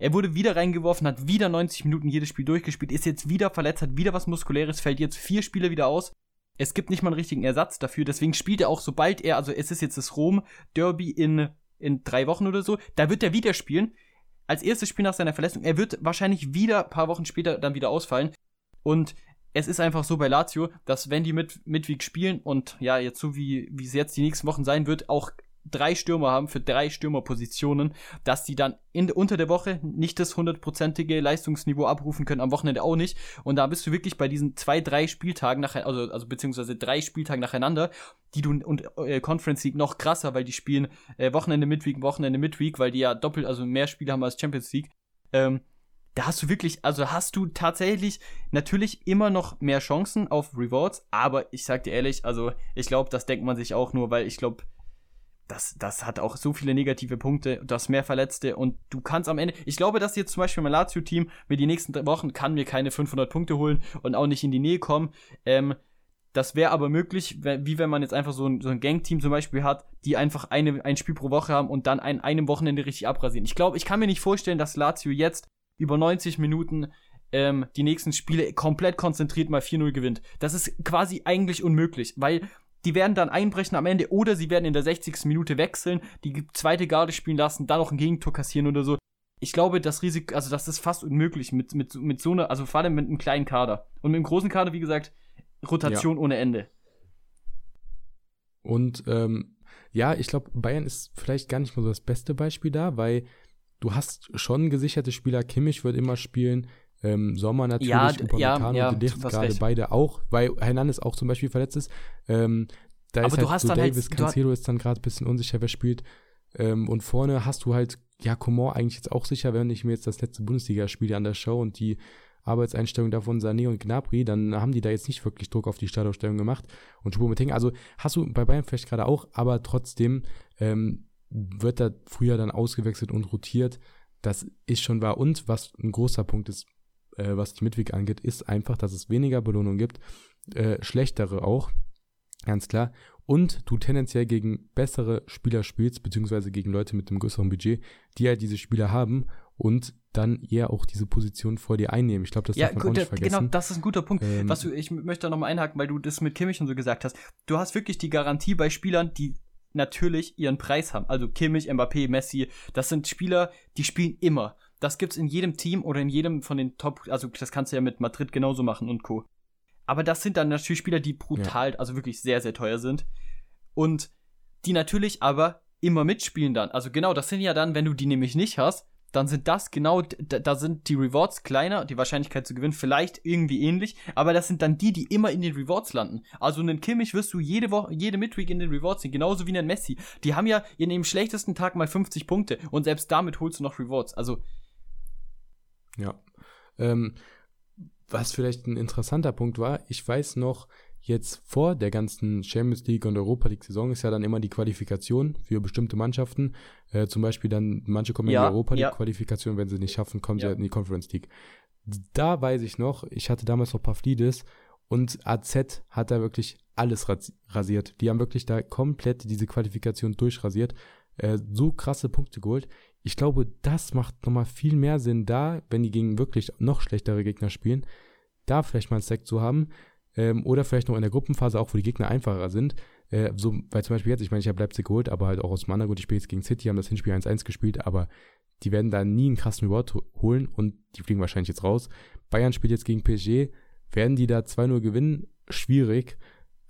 [SPEAKER 1] Er wurde wieder reingeworfen, hat wieder 90 Minuten jedes Spiel durchgespielt, ist jetzt wieder verletzt, hat wieder was Muskuläres, fällt jetzt vier Spiele wieder aus es gibt nicht mal einen richtigen Ersatz dafür, deswegen spielt er auch, sobald er, also es ist jetzt das Rom-Derby in, in drei Wochen oder so, da wird er wieder spielen. Als erstes Spiel nach seiner Verletzung. Er wird wahrscheinlich wieder ein paar Wochen später dann wieder ausfallen. Und es ist einfach so bei Lazio, dass wenn die mit Midweek spielen und ja, jetzt so wie, wie es jetzt die nächsten Wochen sein wird, auch drei Stürmer haben für drei Stürmerpositionen, dass die dann in, unter der Woche nicht das hundertprozentige Leistungsniveau abrufen können, am Wochenende auch nicht. Und da bist du wirklich bei diesen zwei, drei Spieltagen nachher, also, also beziehungsweise drei Spieltagen nacheinander, die du und äh, Conference League noch krasser, weil die spielen äh, Wochenende Midweek, Wochenende Midweek, weil die ja doppelt, also mehr Spiele haben als Champions League. Ähm, da hast du wirklich, also hast du tatsächlich natürlich immer noch mehr Chancen auf Rewards, aber ich sag dir ehrlich, also ich glaube, das denkt man sich auch nur, weil ich glaube, das, das hat auch so viele negative Punkte, du hast mehr Verletzte und du kannst am Ende, ich glaube, dass jetzt zum Beispiel mein Lazio-Team mit die nächsten Wochen kann mir keine 500 Punkte holen und auch nicht in die Nähe kommen. Ähm, das wäre aber möglich, wie wenn man jetzt einfach so ein, so ein Gang-Team zum Beispiel hat, die einfach eine, ein Spiel pro Woche haben und dann an einem Wochenende richtig abrasieren. Ich glaube, ich kann mir nicht vorstellen, dass Lazio jetzt über 90 Minuten ähm, die nächsten Spiele komplett konzentriert mal 4-0 gewinnt. Das ist quasi eigentlich unmöglich, weil die werden dann einbrechen am Ende oder sie werden in der 60. Minute wechseln, die zweite Garde spielen lassen, dann noch ein Gegentor kassieren oder so. Ich glaube, das Risiko, also das ist fast unmöglich mit, mit, mit so einer, also vor allem mit einem kleinen Kader. Und mit einem großen Kader, wie gesagt, Rotation ja. ohne Ende.
[SPEAKER 2] Und ähm, ja, ich glaube, Bayern ist vielleicht gar nicht mal so das beste Beispiel da, weil du hast schon gesicherte Spieler. Kimmich wird immer spielen, ähm, Sommer natürlich, ja, Upamecano ja, ja, und gerade beide auch, weil Hernandez auch zum Beispiel verletzt ist. Ähm, da Aber ist halt so halt Davis, halt, Cancelo ist dann gerade ein bisschen unsicher, wer spielt. Ähm, und vorne hast du halt, ja, Coman eigentlich jetzt auch sicher, wenn ich mir jetzt das letzte Bundesligaspiel an der Show und die Arbeitseinstellung davon Sané und Gnabry, dann haben die da jetzt nicht wirklich Druck auf die Startaufstellung gemacht. Und Choupo-Moting, also hast du bei Bayern vielleicht gerade auch, aber trotzdem ähm, wird da früher dann ausgewechselt und rotiert. Das ist schon wahr. Und was ein großer Punkt ist äh, was die Midweek angeht, ist einfach, dass es weniger Belohnung gibt, äh, schlechtere auch, ganz klar. Und du tendenziell gegen bessere Spieler spielst, beziehungsweise gegen Leute mit einem größeren Budget, die halt diese Spieler haben und dann eher auch diese Position vor dir einnehmen. Ich glaube, das ja, darf man gut, auch nicht vergessen. Genau,
[SPEAKER 1] das ist ein guter Punkt. Ähm, was du, ich möchte da nochmal einhaken, weil du das mit Kimmich und so gesagt hast. Du hast wirklich die Garantie bei Spielern, die natürlich ihren Preis haben. Also Kimmich, Mbappé, Messi, das sind Spieler, die spielen immer. Das gibt's in jedem Team oder in jedem von den Top, also das kannst du ja mit Madrid genauso machen und Co. Aber das sind dann natürlich Spieler, die brutal, ja. also wirklich sehr, sehr teuer sind. Und die natürlich aber immer mitspielen dann. Also genau, das sind ja dann, wenn du die nämlich nicht hast, dann sind das genau, da, sind die Rewards kleiner, die Wahrscheinlichkeit zu gewinnen vielleicht irgendwie ähnlich, aber das sind dann die, die immer in den Rewards landen. Also einen Kimmich wirst du jede Woche, jede Midweek in den Rewards sehen, genauso wie einen Messi. Die haben ja in dem schlechtesten Tag mal 50 Punkte und selbst damit holst du noch Rewards. Also
[SPEAKER 2] ja. Ähm, was vielleicht ein interessanter Punkt war, ich weiß noch, jetzt vor der ganzen Champions League und Europa League Saison ist ja dann immer die Qualifikation für bestimmte Mannschaften. Äh, zum Beispiel dann, manche kommen ja, in die Europa League ja. Qualifikation, wenn sie nicht schaffen, kommen ja. sie halt in die Conference League. Da weiß ich noch, ich hatte damals noch Pavlidis und AZ hat da wirklich alles rasiert. Die haben wirklich da komplett diese Qualifikation durchrasiert. Äh, so krasse Punkte geholt. Ich glaube, das macht nochmal viel mehr Sinn da, wenn die gegen wirklich noch schlechtere Gegner spielen, da vielleicht mal ein Stack zu haben. Ähm, oder vielleicht noch in der Gruppenphase, auch wo die Gegner einfacher sind. Äh, so, weil zum Beispiel jetzt, ich meine, ich habe Leipzig geholt, aber halt auch aus anderen gut, die spielen jetzt gegen City, haben das Hinspiel 1-1 gespielt, aber die werden da nie einen krassen Reward holen und die fliegen wahrscheinlich jetzt raus. Bayern spielt jetzt gegen PSG. Werden die da 2-0 gewinnen? Schwierig.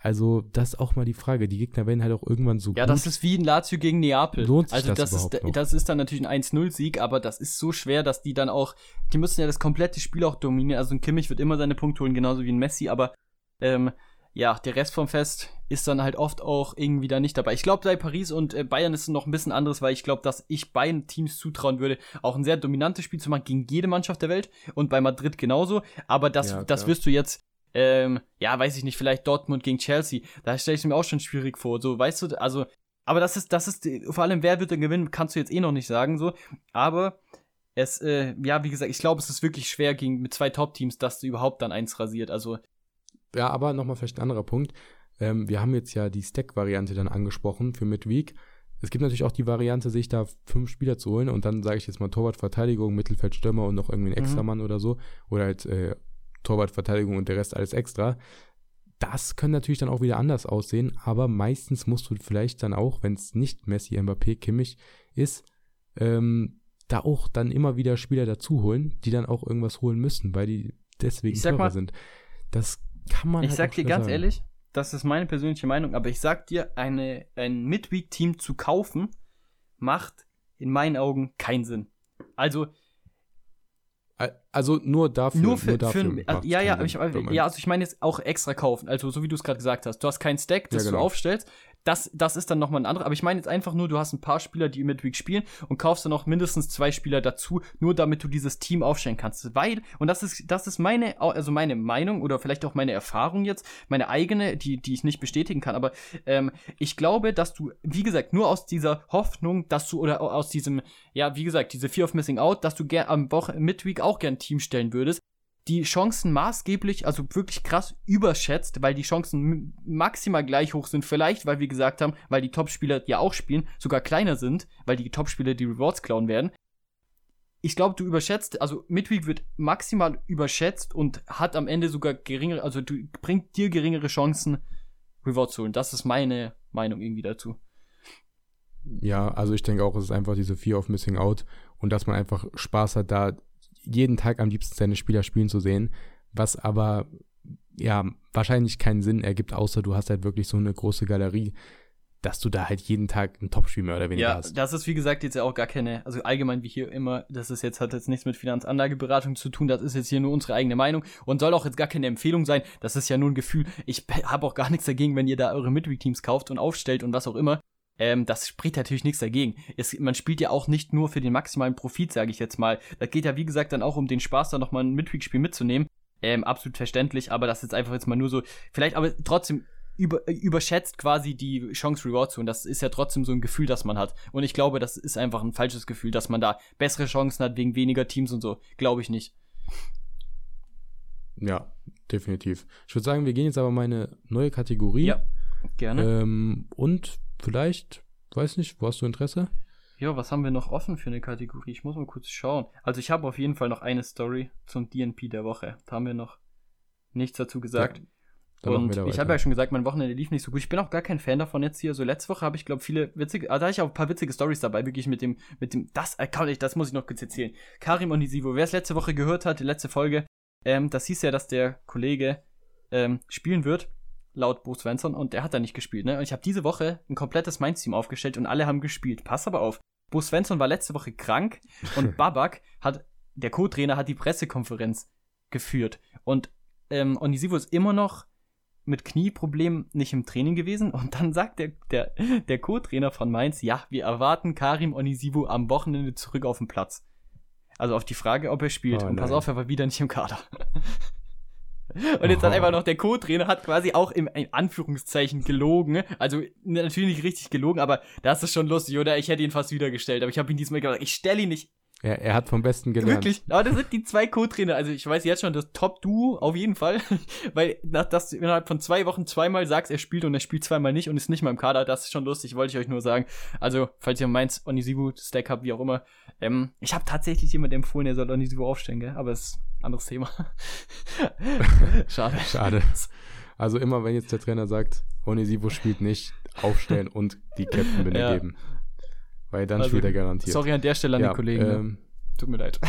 [SPEAKER 2] Also, das ist auch mal die Frage. Die Gegner werden halt auch irgendwann so.
[SPEAKER 1] Ja, gut. das ist wie ein Lazio gegen Neapel. Lohnt sich also, das, das ist, noch? das ist dann natürlich ein 1-0-Sieg, aber das ist so schwer, dass die dann auch, die müssen ja das komplette Spiel auch dominieren. Also, ein Kimmich wird immer seine Punkte holen, genauso wie ein Messi, aber ähm, ja, der Rest vom Fest ist dann halt oft auch irgendwie da nicht dabei. Ich glaube, bei Paris und äh, Bayern ist es noch ein bisschen anderes, weil ich glaube, dass ich beiden Teams zutrauen würde, auch ein sehr dominantes Spiel zu machen gegen jede Mannschaft der Welt und bei Madrid genauso. Aber das, ja, das wirst du jetzt, ähm, ja, weiß ich nicht, vielleicht Dortmund gegen Chelsea. Da stelle ich mir auch schon schwierig vor. So, weißt du, also, aber das ist, das ist, vor allem, wer wird denn gewinnen, kannst du jetzt eh noch nicht sagen, so. Aber es, äh, ja, wie gesagt, ich glaube, es ist wirklich schwer gegen mit zwei Top-Teams, dass du überhaupt dann eins rasiert. Also
[SPEAKER 2] ja, aber nochmal vielleicht ein anderer Punkt. Ähm, wir haben jetzt ja die Stack-Variante dann angesprochen für Midweek. Es gibt natürlich auch die Variante, sich da fünf Spieler zu holen und dann sage ich jetzt mal Torwart, Verteidigung, Mittelfeld, Stürmer und noch irgendwie ein Extramann mhm. oder so. Oder halt äh, Torwart, Verteidigung und der Rest alles extra. Das können natürlich dann auch wieder anders aussehen, aber meistens musst du vielleicht dann auch, wenn es nicht Messi, Mbappé, Kimmich ist, ähm, da auch dann immer wieder Spieler dazu holen, die dann auch irgendwas holen müssen, weil die deswegen teurer sind. Das kann man
[SPEAKER 1] Ich halt sag dir ganz sagen. ehrlich, das ist meine persönliche Meinung, aber ich sag dir, eine, ein Midweek-Team zu kaufen, macht in meinen Augen keinen Sinn. Also,
[SPEAKER 2] also nur dafür.
[SPEAKER 1] Nur für, nur dafür für also, ja, ja, ich, ja, also ich meine jetzt auch extra kaufen. Also so wie du es gerade gesagt hast. Du hast keinen Stack, das ja, genau. du aufstellst das, das ist dann nochmal ein anderer. Aber ich meine jetzt einfach nur, du hast ein paar Spieler, die Midweek spielen und kaufst dann noch mindestens zwei Spieler dazu, nur damit du dieses Team aufstellen kannst. Weil, und das ist, das ist meine, also meine Meinung oder vielleicht auch meine Erfahrung jetzt, meine eigene, die, die ich nicht bestätigen kann. Aber ähm, ich glaube, dass du, wie gesagt, nur aus dieser Hoffnung, dass du, oder aus diesem, ja, wie gesagt, diese Fear of Missing Out, dass du gern am Woche Midweek auch gern ein Team stellen würdest, die Chancen maßgeblich, also wirklich krass überschätzt, weil die Chancen maximal gleich hoch sind. Vielleicht, weil wir gesagt haben, weil die Topspieler ja auch spielen, sogar kleiner sind, weil die Topspieler die Rewards klauen werden. Ich glaube, du überschätzt, also Midweek wird maximal überschätzt und hat am Ende sogar geringere, also du bringt dir geringere Chancen, Rewards zu holen. Das ist meine Meinung irgendwie dazu.
[SPEAKER 2] Ja, also ich denke auch, es ist einfach diese Fear of Missing Out und dass man einfach Spaß hat, da jeden Tag am liebsten seine Spieler spielen zu sehen, was aber ja wahrscheinlich keinen Sinn ergibt, außer du hast halt wirklich so eine große Galerie, dass du da halt jeden Tag ein Topspiel mehr oder weniger ja, hast.
[SPEAKER 1] Ja, das ist wie gesagt jetzt ja auch gar keine, also allgemein wie hier immer, das ist jetzt hat jetzt nichts mit Finanzanlageberatung zu tun, das ist jetzt hier nur unsere eigene Meinung und soll auch jetzt gar keine Empfehlung sein, das ist ja nur ein Gefühl. Ich habe auch gar nichts dagegen, wenn ihr da eure Midweek-Teams kauft und aufstellt und was auch immer. Ähm, das spricht natürlich nichts dagegen. Es, man spielt ja auch nicht nur für den maximalen Profit, sage ich jetzt mal. Das geht ja, wie gesagt, dann auch um den Spaß, da nochmal ein Midweek-Spiel mitzunehmen. Ähm, absolut verständlich, aber das ist jetzt einfach jetzt mal nur so, vielleicht aber trotzdem über, überschätzt quasi die Chance Reward zu und das ist ja trotzdem so ein Gefühl, das man hat. Und ich glaube, das ist einfach ein falsches Gefühl, dass man da bessere Chancen hat wegen weniger Teams und so. Glaube ich nicht.
[SPEAKER 2] Ja, definitiv. Ich würde sagen, wir gehen jetzt aber mal eine neue Kategorie.
[SPEAKER 1] Ja, gerne.
[SPEAKER 2] Ähm, und Vielleicht, weiß nicht, wo hast du Interesse?
[SPEAKER 1] Ja, was haben wir noch offen für eine Kategorie? Ich muss mal kurz schauen. Also ich habe auf jeden Fall noch eine Story zum DNP der Woche. Da haben wir noch nichts dazu gesagt. Ja, und ich habe ja schon gesagt, mein Wochenende lief nicht so gut. Ich bin auch gar kein Fan davon jetzt hier. So letzte Woche habe ich, glaube viele witzige, also da hatte ich auch ein paar witzige Stories dabei, wirklich mit dem, mit dem, das Account, äh, das muss ich noch kurz erzählen. Karim Onisivo, wer es letzte Woche gehört hat, die letzte Folge, ähm, das hieß ja, dass der Kollege ähm, spielen wird laut Bo Svensson, und der hat da nicht gespielt. Ne? Und ich habe diese Woche ein komplettes Mainz-Team aufgestellt und alle haben gespielt. Pass aber auf. Bo Svensson war letzte Woche krank *laughs* und Babak hat, der Co-Trainer hat die Pressekonferenz geführt. Und ähm, Onisivo ist immer noch mit Knieproblemen nicht im Training gewesen. Und dann sagt der, der, der Co-Trainer von Mainz, ja, wir erwarten Karim Onisivo am Wochenende zurück auf den Platz. Also auf die Frage, ob er spielt. Oh, und pass auf, er war wieder nicht im Kader. *laughs* Und jetzt oh. hat einfach noch der Co-Trainer hat quasi auch im in Anführungszeichen gelogen. Also natürlich nicht richtig gelogen, aber das ist schon lustig, oder? Ich hätte ihn fast wiedergestellt, aber ich habe ihn diesmal gesagt, ich stelle ihn nicht
[SPEAKER 2] er, er hat vom Besten gelernt.
[SPEAKER 1] Wirklich. Aber das sind die zwei Co-Trainer. Also ich weiß jetzt schon, das Top-Duo auf jeden Fall. *laughs* Weil nach, dass du innerhalb von zwei Wochen zweimal sagst, er spielt und er spielt zweimal nicht und ist nicht mal im Kader, das ist schon lustig, wollte ich euch nur sagen. Also, falls ihr meins Onisibu-Stack habt, wie auch immer. Ähm, ich habe tatsächlich jemandem empfohlen, der soll Onisibu aufstellen, gell? Aber es ist ein anderes Thema. *laughs*
[SPEAKER 2] Schade. Schade. Also immer, wenn jetzt der Trainer sagt, Onisibu spielt nicht, aufstellen und die Captain benegeben. *laughs* Ja. Weil dann also, spielt er garantiert.
[SPEAKER 1] Sorry an der Stelle an ja, die Kollegen. Ne? Ähm, Tut mir leid.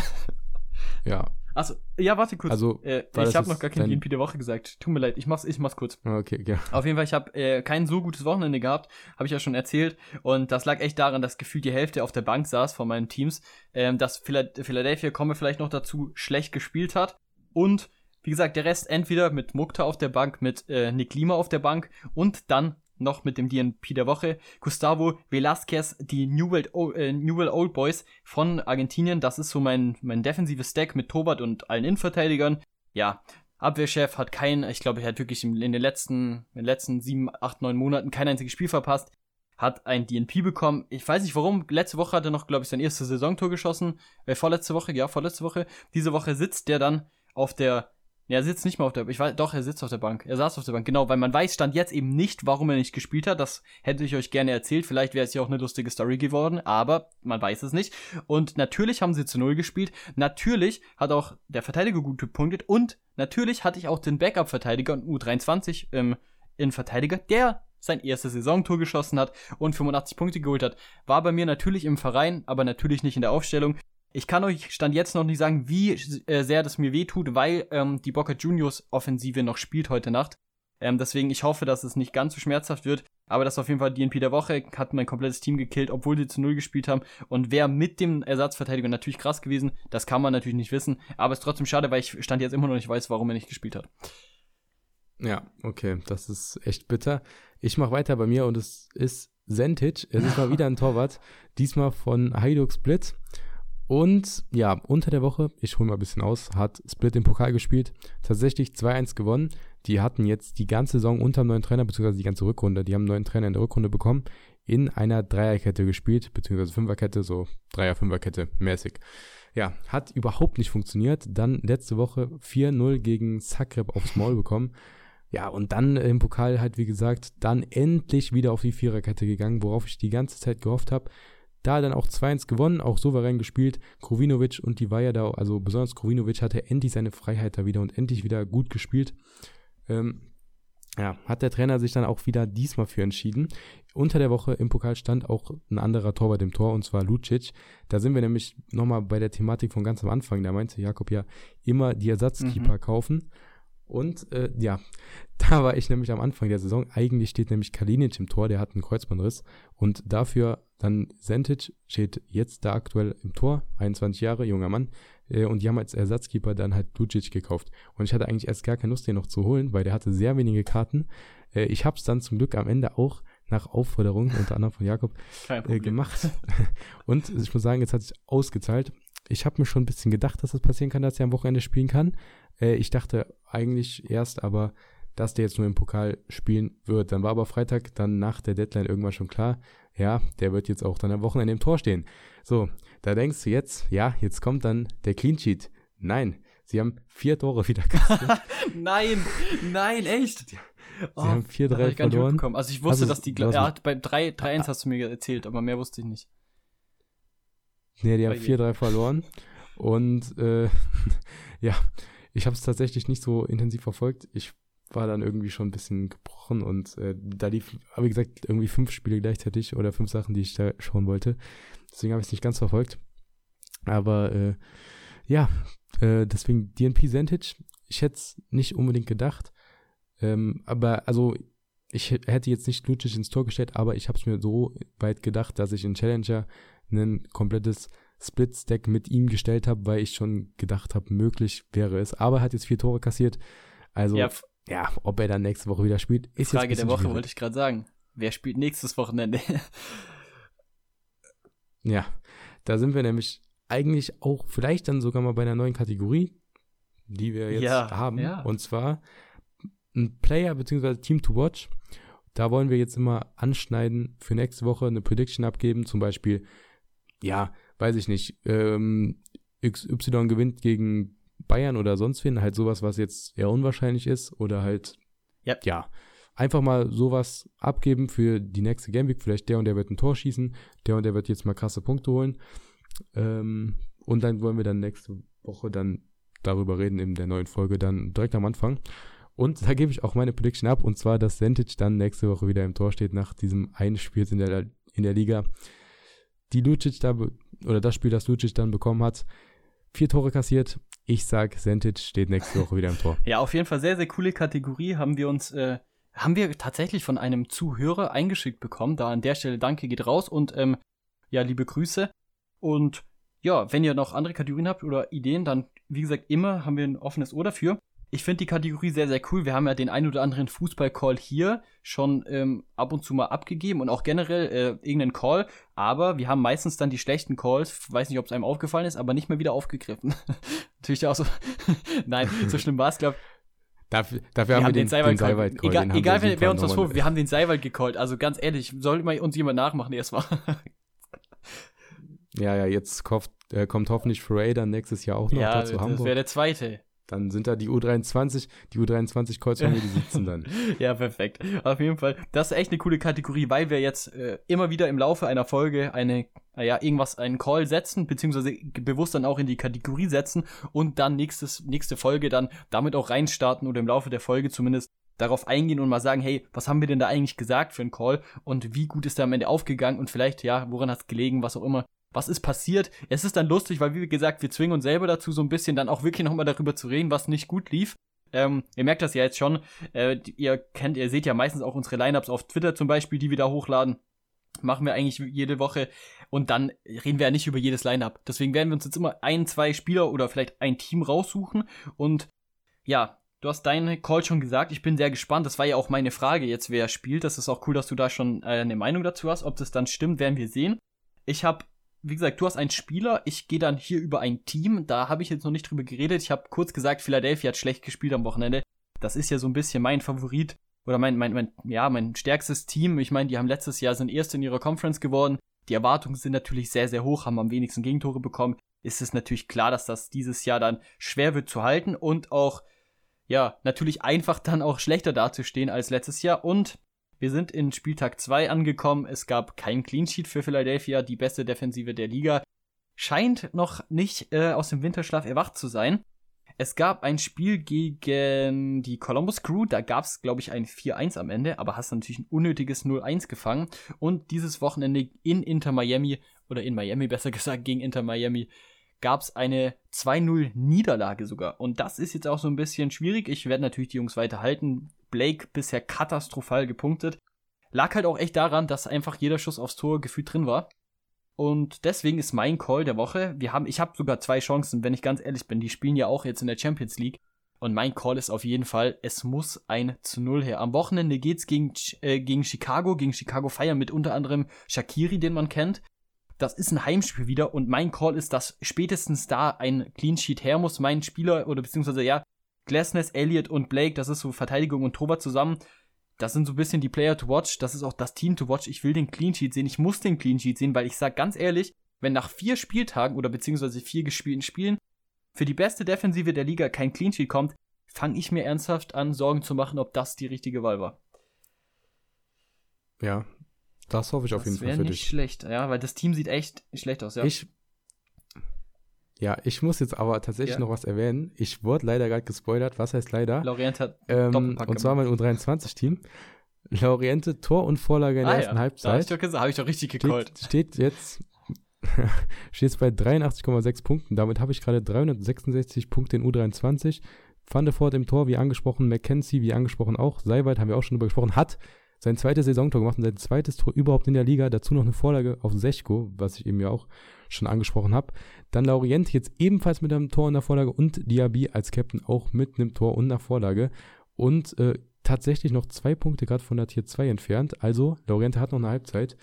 [SPEAKER 1] *laughs*
[SPEAKER 2] ja.
[SPEAKER 1] Achso, ja, warte kurz. Also, äh, ich habe noch gar kein DNP der Woche gesagt. Tut mir leid, ich mach's, ich mach's kurz.
[SPEAKER 2] Okay, ja.
[SPEAKER 1] Auf jeden Fall, ich habe äh, kein so gutes Wochenende gehabt, habe ich ja schon erzählt. Und das lag echt daran, dass gefühlt die Hälfte auf der Bank saß von meinen Teams. Ähm, dass Philadelphia, komme vielleicht noch dazu, schlecht gespielt hat. Und wie gesagt, der Rest entweder mit Mukta auf der Bank, mit äh, Nick Lima auf der Bank und dann noch mit dem DNP der Woche. Gustavo Velasquez, die New World, äh, New World Old Boys von Argentinien. Das ist so mein, mein defensives Stack mit Torwart und allen Innenverteidigern. Ja, Abwehrchef hat kein, ich glaube, er hat wirklich in den letzten, in den letzten sieben, acht, neun Monaten kein einziges Spiel verpasst. Hat ein DNP bekommen. Ich weiß nicht warum. Letzte Woche hat er noch, glaube ich, sein erstes Saisontor geschossen. Äh, vorletzte Woche, ja, vorletzte Woche. Diese Woche sitzt der dann auf der ja, er sitzt nicht mehr auf der Ich weiß, doch, er sitzt auf der Bank. Er saß auf der Bank, genau, weil man weiß stand jetzt eben nicht, warum er nicht gespielt hat. Das hätte ich euch gerne erzählt. Vielleicht wäre es ja auch eine lustige Story geworden, aber man weiß es nicht. Und natürlich haben sie zu Null gespielt. Natürlich hat auch der Verteidiger gut gepunktet und natürlich hatte ich auch den Backup-Verteidiger und U23 ähm, in Verteidiger, der sein erstes Saisontor geschossen hat und 85 Punkte geholt hat. War bei mir natürlich im Verein, aber natürlich nicht in der Aufstellung. Ich kann euch Stand jetzt noch nicht sagen, wie äh, sehr das mir wehtut, weil ähm, die Boca Juniors Offensive noch spielt heute Nacht. Ähm, deswegen, ich hoffe, dass es nicht ganz so schmerzhaft wird. Aber das ist auf jeden Fall DNP der Woche, hat mein komplettes Team gekillt, obwohl sie zu Null gespielt haben. Und wer mit dem Ersatzverteidiger natürlich krass gewesen, das kann man natürlich nicht wissen. Aber es ist trotzdem schade, weil ich Stand jetzt immer noch nicht weiß, warum er nicht gespielt hat.
[SPEAKER 2] Ja, okay, das ist echt bitter. Ich mache weiter bei mir und es ist Sentic. Es ist mal wieder ein Torwart. Diesmal von Hajduk Split. Und ja, unter der Woche, ich hole mal ein bisschen aus, hat Split im Pokal gespielt, tatsächlich 2-1 gewonnen. Die hatten jetzt die ganze Saison unter dem neuen Trainer, beziehungsweise die ganze Rückrunde, die haben einen neuen Trainer in der Rückrunde bekommen, in einer Dreierkette gespielt, beziehungsweise Fünferkette, so Dreier-Fünferkette mäßig. Ja, hat überhaupt nicht funktioniert. Dann letzte Woche 4-0 gegen Zagreb aufs Maul bekommen. Ja, und dann im Pokal halt, wie gesagt, dann endlich wieder auf die Viererkette gegangen, worauf ich die ganze Zeit gehofft habe. Da dann auch 2-1 gewonnen, auch souverän gespielt. Krovinovic und die Weiher da, also besonders Krovinovic hatte endlich seine Freiheit da wieder und endlich wieder gut gespielt. Ähm, ja, hat der Trainer sich dann auch wieder diesmal für entschieden. Unter der Woche im Pokal stand auch ein anderer Tor bei dem Tor, und zwar Lucic. Da sind wir nämlich nochmal bei der Thematik von ganz am Anfang. Da meinte Jakob ja immer die Ersatzkeeper mhm. kaufen. Und äh, ja, *laughs* da war ich nämlich am Anfang der Saison. Eigentlich steht nämlich Kalinic im Tor, der hat einen Kreuzbandriss. Und dafür dann Sentic steht jetzt da aktuell im Tor, 21 Jahre, junger Mann. Äh, und die haben als Ersatzkeeper dann halt Lucic gekauft. Und ich hatte eigentlich erst gar keine Lust, den noch zu holen, weil der hatte sehr wenige Karten. Äh, ich habe es dann zum Glück am Ende auch nach Aufforderung unter anderem von Jakob *laughs* äh, gemacht. *laughs* und ich muss sagen, jetzt hat sich ausgezahlt. Ich habe mir schon ein bisschen gedacht, dass das passieren kann, dass er am Wochenende spielen kann. Äh, ich dachte eigentlich erst, aber dass der jetzt nur im Pokal spielen wird. Dann war aber Freitag dann nach der Deadline irgendwann schon klar, ja, der wird jetzt auch dann am Wochenende im Tor stehen. So, da denkst du jetzt, ja, jetzt kommt dann der Clean Sheet. Nein, sie haben vier Tore wieder *laughs*
[SPEAKER 1] kassiert. nein, nein, echt?
[SPEAKER 2] Sie oh, haben vier, drei verloren.
[SPEAKER 1] Also ich wusste, also, dass die, hat bei 3-1 hast du mir erzählt, aber mehr wusste ich nicht.
[SPEAKER 2] Nee, die haben 4-3 verloren. Und äh, *laughs* ja, ich habe es tatsächlich nicht so intensiv verfolgt. Ich war dann irgendwie schon ein bisschen gebrochen und äh, da lief, wie gesagt, irgendwie fünf Spiele gleichzeitig oder fünf Sachen, die ich da schauen wollte. Deswegen habe ich es nicht ganz verfolgt. Aber äh, ja, äh, deswegen DNP Sentage, ich hätte es nicht unbedingt gedacht. Ähm, aber also ich hätte jetzt nicht Lucic ins Tor gestellt, aber ich habe es mir so weit gedacht, dass ich in Challenger ein komplettes Split-Stack mit ihm gestellt habe, weil ich schon gedacht habe, möglich wäre es. Aber er hat jetzt vier Tore kassiert. Also, ja, ja ob er dann nächste Woche wieder spielt,
[SPEAKER 1] ist Frage jetzt der Woche, wollte ich gerade sagen. Wer spielt nächstes Wochenende? *laughs*
[SPEAKER 2] ja, da sind wir nämlich eigentlich auch vielleicht dann sogar mal bei einer neuen Kategorie. die wir jetzt ja, haben. Ja. Und zwar ein Player bzw. Team to Watch. Da wollen wir jetzt immer anschneiden, für nächste Woche eine Prediction abgeben. Zum Beispiel, ja, weiß ich nicht, ähm, XY gewinnt gegen Bayern oder sonst wen. Halt sowas, was jetzt eher unwahrscheinlich ist. Oder halt,
[SPEAKER 1] yep.
[SPEAKER 2] ja, einfach mal sowas abgeben für die nächste Gameweek. Vielleicht der und der wird ein Tor schießen, der und der wird jetzt mal krasse Punkte holen. Ähm, und dann wollen wir dann nächste Woche dann darüber reden in der neuen Folge, dann direkt am Anfang. Und da gebe ich auch meine Prediction ab, und zwar, dass Sentic dann nächste Woche wieder im Tor steht nach diesem einen Spiel in der, in der Liga. Die Lucic da, oder das Spiel, das Lucic dann bekommen hat, vier Tore kassiert. Ich sag, Sentic steht nächste Woche wieder im Tor.
[SPEAKER 1] Ja, auf jeden Fall sehr, sehr coole Kategorie. Haben wir uns, äh, haben wir tatsächlich von einem Zuhörer eingeschickt bekommen. Da an der Stelle Danke geht raus und ähm, ja, liebe Grüße. Und ja, wenn ihr noch andere Kategorien habt oder Ideen, dann, wie gesagt, immer haben wir ein offenes Ohr dafür. Ich finde die Kategorie sehr, sehr cool. Wir haben ja den ein oder anderen Fußball-Call hier schon ähm, ab und zu mal abgegeben und auch generell äh, irgendeinen Call. Aber wir haben meistens dann die schlechten Calls, weiß nicht, ob es einem aufgefallen ist, aber nicht mehr wieder aufgegriffen. *laughs* Natürlich auch so. *laughs* Nein, so schlimm war es, glaube ich.
[SPEAKER 2] Dafür, dafür haben, wir den, den Seiwald, den Seiwald
[SPEAKER 1] Egal, den egal wer, wer uns das vorwirft, wir haben den Seiwald gecallt. Also ganz ehrlich, soll mal uns jemand nachmachen erstmal. *laughs*
[SPEAKER 2] ja, ja, jetzt kommt, äh, kommt hoffentlich Frey dann nächstes Jahr auch noch ja,
[SPEAKER 1] zu Hamburg. Das wäre der zweite.
[SPEAKER 2] Dann sind da die U23, die U23 Calls von mir, die sitzen dann. *laughs*
[SPEAKER 1] ja, perfekt. Auf jeden Fall. Das ist echt eine coole Kategorie, weil wir jetzt äh, immer wieder im Laufe einer Folge eine, naja, irgendwas, einen Call setzen, beziehungsweise bewusst dann auch in die Kategorie setzen und dann nächstes, nächste Folge dann damit auch reinstarten oder im Laufe der Folge zumindest darauf eingehen und mal sagen, hey, was haben wir denn da eigentlich gesagt für einen Call und wie gut ist der am Ende aufgegangen und vielleicht, ja, woran hat es gelegen, was auch immer was ist passiert. Es ist dann lustig, weil, wie gesagt, wir zwingen uns selber dazu, so ein bisschen dann auch wirklich nochmal darüber zu reden, was nicht gut lief. Ähm, ihr merkt das ja jetzt schon. Äh, ihr kennt, ihr seht ja meistens auch unsere Lineups auf Twitter zum Beispiel, die wir da hochladen. Machen wir eigentlich jede Woche. Und dann reden wir ja nicht über jedes Lineup. Deswegen werden wir uns jetzt immer ein, zwei Spieler oder vielleicht ein Team raussuchen. Und ja, du hast deinen Call schon gesagt. Ich bin sehr gespannt. Das war ja auch meine Frage jetzt, wer spielt. Das ist auch cool, dass du da schon äh, eine Meinung dazu hast. Ob das dann stimmt, werden wir sehen. Ich habe wie gesagt, du hast einen Spieler, ich gehe dann hier über ein Team. Da habe ich jetzt noch nicht drüber geredet. Ich habe kurz gesagt, Philadelphia hat schlecht gespielt am Wochenende. Das ist ja so ein bisschen mein Favorit oder mein, mein, mein, ja, mein stärkstes Team. Ich meine, die haben letztes Jahr sind erst in ihrer Conference geworden. Die Erwartungen sind natürlich sehr, sehr hoch, haben am wenigsten Gegentore bekommen. Ist es natürlich klar, dass das dieses Jahr dann schwer wird zu halten und auch, ja, natürlich einfach dann auch schlechter dazustehen als letztes Jahr. Und wir sind in Spieltag 2 angekommen. Es gab kein Clean Sheet für Philadelphia, die beste Defensive der Liga. Scheint noch nicht äh, aus dem Winterschlaf erwacht zu sein. Es gab ein Spiel gegen die Columbus Crew, da gab es, glaube ich, ein 4-1 am Ende, aber hast natürlich ein unnötiges 0-1 gefangen. Und dieses Wochenende in Inter Miami, oder in Miami besser gesagt, gegen Inter Miami, gab es eine 2-0 Niederlage sogar. Und das ist jetzt auch so ein bisschen schwierig. Ich werde natürlich die Jungs weiterhalten. Blake bisher katastrophal gepunktet. Lag halt auch echt daran, dass einfach jeder Schuss aufs Tor gefühlt drin war. Und deswegen ist mein Call der Woche. Wir haben, ich habe sogar zwei Chancen, wenn ich ganz ehrlich bin. Die spielen ja auch jetzt in der Champions League. Und mein Call ist auf jeden Fall, es muss ein zu Null her. Am Wochenende geht's gegen, äh, gegen Chicago, gegen Chicago Fire mit unter anderem Shakiri, den man kennt. Das ist ein Heimspiel wieder und mein Call ist, dass spätestens da ein Clean Sheet her muss. Mein Spieler oder beziehungsweise ja, Glassness, Elliott und Blake, das ist so Verteidigung und Torwart zusammen. Das sind so ein bisschen die Player to watch. Das ist auch das Team to watch. Ich will den Clean Sheet sehen. Ich muss den Clean Sheet sehen, weil ich sag ganz ehrlich, wenn nach vier Spieltagen oder beziehungsweise vier gespielten Spielen für die beste Defensive der Liga kein Clean Sheet kommt, fange ich mir ernsthaft an, Sorgen zu machen, ob das die richtige Wahl war.
[SPEAKER 2] Ja, das hoffe ich das auf jeden Fall für
[SPEAKER 1] nicht dich. schlecht, ja, weil das Team sieht echt schlecht aus, ja.
[SPEAKER 2] Ich, ja, ich muss jetzt aber tatsächlich ja. noch was erwähnen. Ich wurde leider gerade gespoilert. Was heißt leider?
[SPEAKER 1] Lorient hat
[SPEAKER 2] ähm, Und zwar mein U23-Team. Loriente, Tor und Vorlage in der ah, ersten ja. Halbzeit. Habe
[SPEAKER 1] ich, doch gesagt, hab ich doch richtig gecallt.
[SPEAKER 2] Steht, steht jetzt *laughs* steht jetzt bei 83,6 Punkten. Damit habe ich gerade 366 Punkte in U23. Van der Voort im Tor, wie angesprochen, McKenzie, wie angesprochen auch. Seiwald haben wir auch schon drüber gesprochen, hat sein zweites Saisontor gemacht und sein zweites Tor überhaupt in der Liga. Dazu noch eine Vorlage auf Sechko, was ich eben ja auch schon angesprochen habe. Dann Laurient jetzt ebenfalls mit einem Tor und einer Vorlage und Diaby als Captain auch mit einem Tor und einer Vorlage. Und äh, tatsächlich noch zwei Punkte gerade von der Tier 2 entfernt. Also Laurent hat noch eine Halbzeit.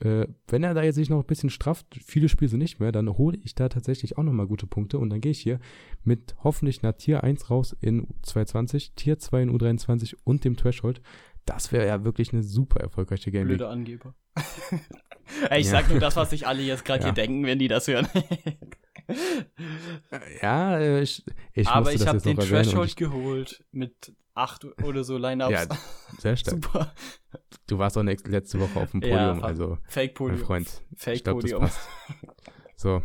[SPEAKER 2] äh, wenn er da jetzt sich noch ein bisschen strafft, viele Spiele sind nicht mehr, dann hole ich da tatsächlich auch nochmal gute Punkte und dann gehe ich hier mit hoffentlich einer Tier 1 raus in U22, Tier 2 in U23 und dem Threshold. Das wäre ja wirklich eine super erfolgreiche Game
[SPEAKER 1] Blöde Angeber. *laughs* ich ja. sag nur das, was sich alle jetzt gerade ja. hier denken, wenn die das hören. *laughs*
[SPEAKER 2] ja, äh, ich, ich
[SPEAKER 1] Aber ich habe den Threshold geholt mit acht oder so Lineups. Ja,
[SPEAKER 2] sehr *laughs* stark. Super. Du warst auch letzte Woche auf dem Podium, ja, also
[SPEAKER 1] Fake Podium.
[SPEAKER 2] Mein Freund.
[SPEAKER 1] Fake ich glaub, Podium.
[SPEAKER 2] So.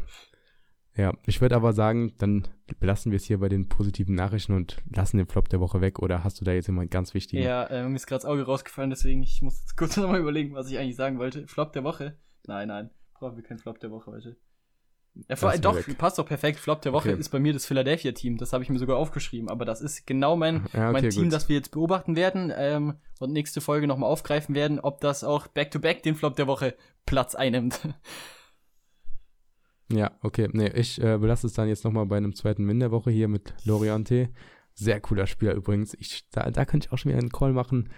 [SPEAKER 2] Ja, ich würde aber sagen, dann belassen wir es hier bei den positiven Nachrichten und lassen den Flop der Woche weg. Oder hast du da jetzt immer einen ganz wichtigen?
[SPEAKER 1] Ja, äh, mir ist gerade das Auge rausgefallen, deswegen ich muss jetzt kurz *laughs* nochmal überlegen, was ich eigentlich sagen wollte. Flop der Woche? Nein, nein, brauchen wir keinen Flop der Woche heute. Ja, vor, doch, weg. passt doch perfekt. Flop der Woche okay. ist bei mir das Philadelphia-Team. Das habe ich mir sogar aufgeschrieben. Aber das ist genau mein, ja, okay, mein Team, gut. das wir jetzt beobachten werden ähm, und nächste Folge nochmal aufgreifen werden, ob das auch back-to-back -back den Flop der Woche Platz einnimmt. *laughs*
[SPEAKER 2] Ja, okay. Nee, ich äh, belasse es dann jetzt nochmal bei einem zweiten Win der Woche hier mit Loriante. Sehr cooler Spieler übrigens. Ich, da, da könnte ich auch schon wieder einen Call machen.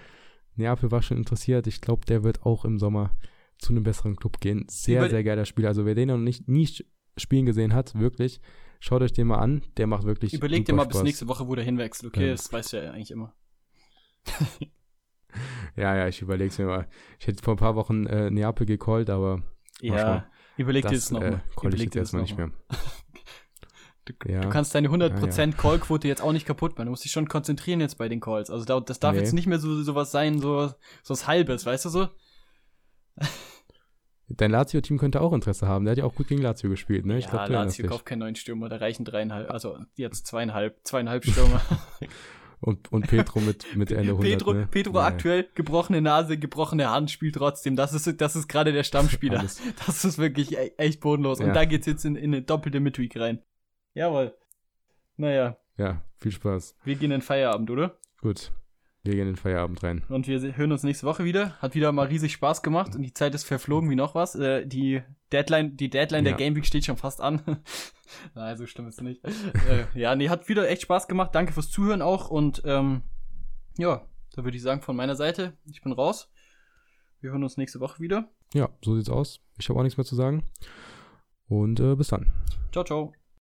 [SPEAKER 2] Neapel war schon interessiert. Ich glaube, der wird auch im Sommer zu einem besseren Club gehen. Sehr, Über sehr geiler Spieler. Also wer den noch nicht nie spielen gesehen hat, wirklich, schaut euch den mal an. Der macht wirklich
[SPEAKER 1] Überlegt dir mal Spaß. bis nächste Woche, wo der hinwechselt. Okay, ja. das weißt du ja eigentlich immer. *laughs*
[SPEAKER 2] ja, ja, ich überlege es mir mal. Ich hätte vor ein paar Wochen äh, Neapel gecallt, aber
[SPEAKER 1] ja, überleg dir das nochmal.
[SPEAKER 2] Äh, call ich jetzt erstmal nicht mehr. *laughs*
[SPEAKER 1] Du, ja. du, kannst deine 100% ja, ja. Callquote jetzt auch nicht kaputt machen. Du musst dich schon konzentrieren jetzt bei den Calls. Also das darf nee. jetzt nicht mehr so sowas sein, so, so was Halbes, weißt du so? *laughs*
[SPEAKER 2] Dein Lazio-Team könnte auch Interesse haben. Der hat ja auch gut gegen Lazio gespielt, ne?
[SPEAKER 1] Ich ja, glaub, Lazio kauft keinen neuen Stürmer, da reichen dreieinhalb, also jetzt zweieinhalb, zweieinhalb Stürmer. *laughs*
[SPEAKER 2] und, und Petro mit, mit Ende 100, *laughs*
[SPEAKER 1] Petro,
[SPEAKER 2] ne?
[SPEAKER 1] Petro naja. aktuell gebrochene Nase, gebrochene Hand, spielt trotzdem. Das ist, das ist gerade der Stammspieler. *laughs* das ist wirklich e-, echt bodenlos. Ja. Und da geht's jetzt in, in eine doppelte Midweek rein. Jawohl. Naja.
[SPEAKER 2] Ja, viel Spaß.
[SPEAKER 1] Wir gehen in Feierabend, oder?
[SPEAKER 2] Gut. Wir gehen in den Feierabend rein.
[SPEAKER 1] Und wir hören uns nächste Woche wieder. Hat wieder mal riesig Spaß gemacht und die Zeit ist verflogen wie noch was. Äh, die Deadline, die Deadline ja. der Game Week steht schon fast an. *laughs* Nein, so stimmt es nicht. äh, ja, nee, hat wieder echt Spaß gemacht. Danke fürs Zuhören auch. Und ähm, ja, da würde ich sagen, von meiner Seite, ich bin raus. Wir hören uns nächste Woche wieder.
[SPEAKER 2] Ja, so sieht's aus. Ich habe auch nichts mehr zu sagen. Und äh, bis dann.
[SPEAKER 1] Ciao, ciao.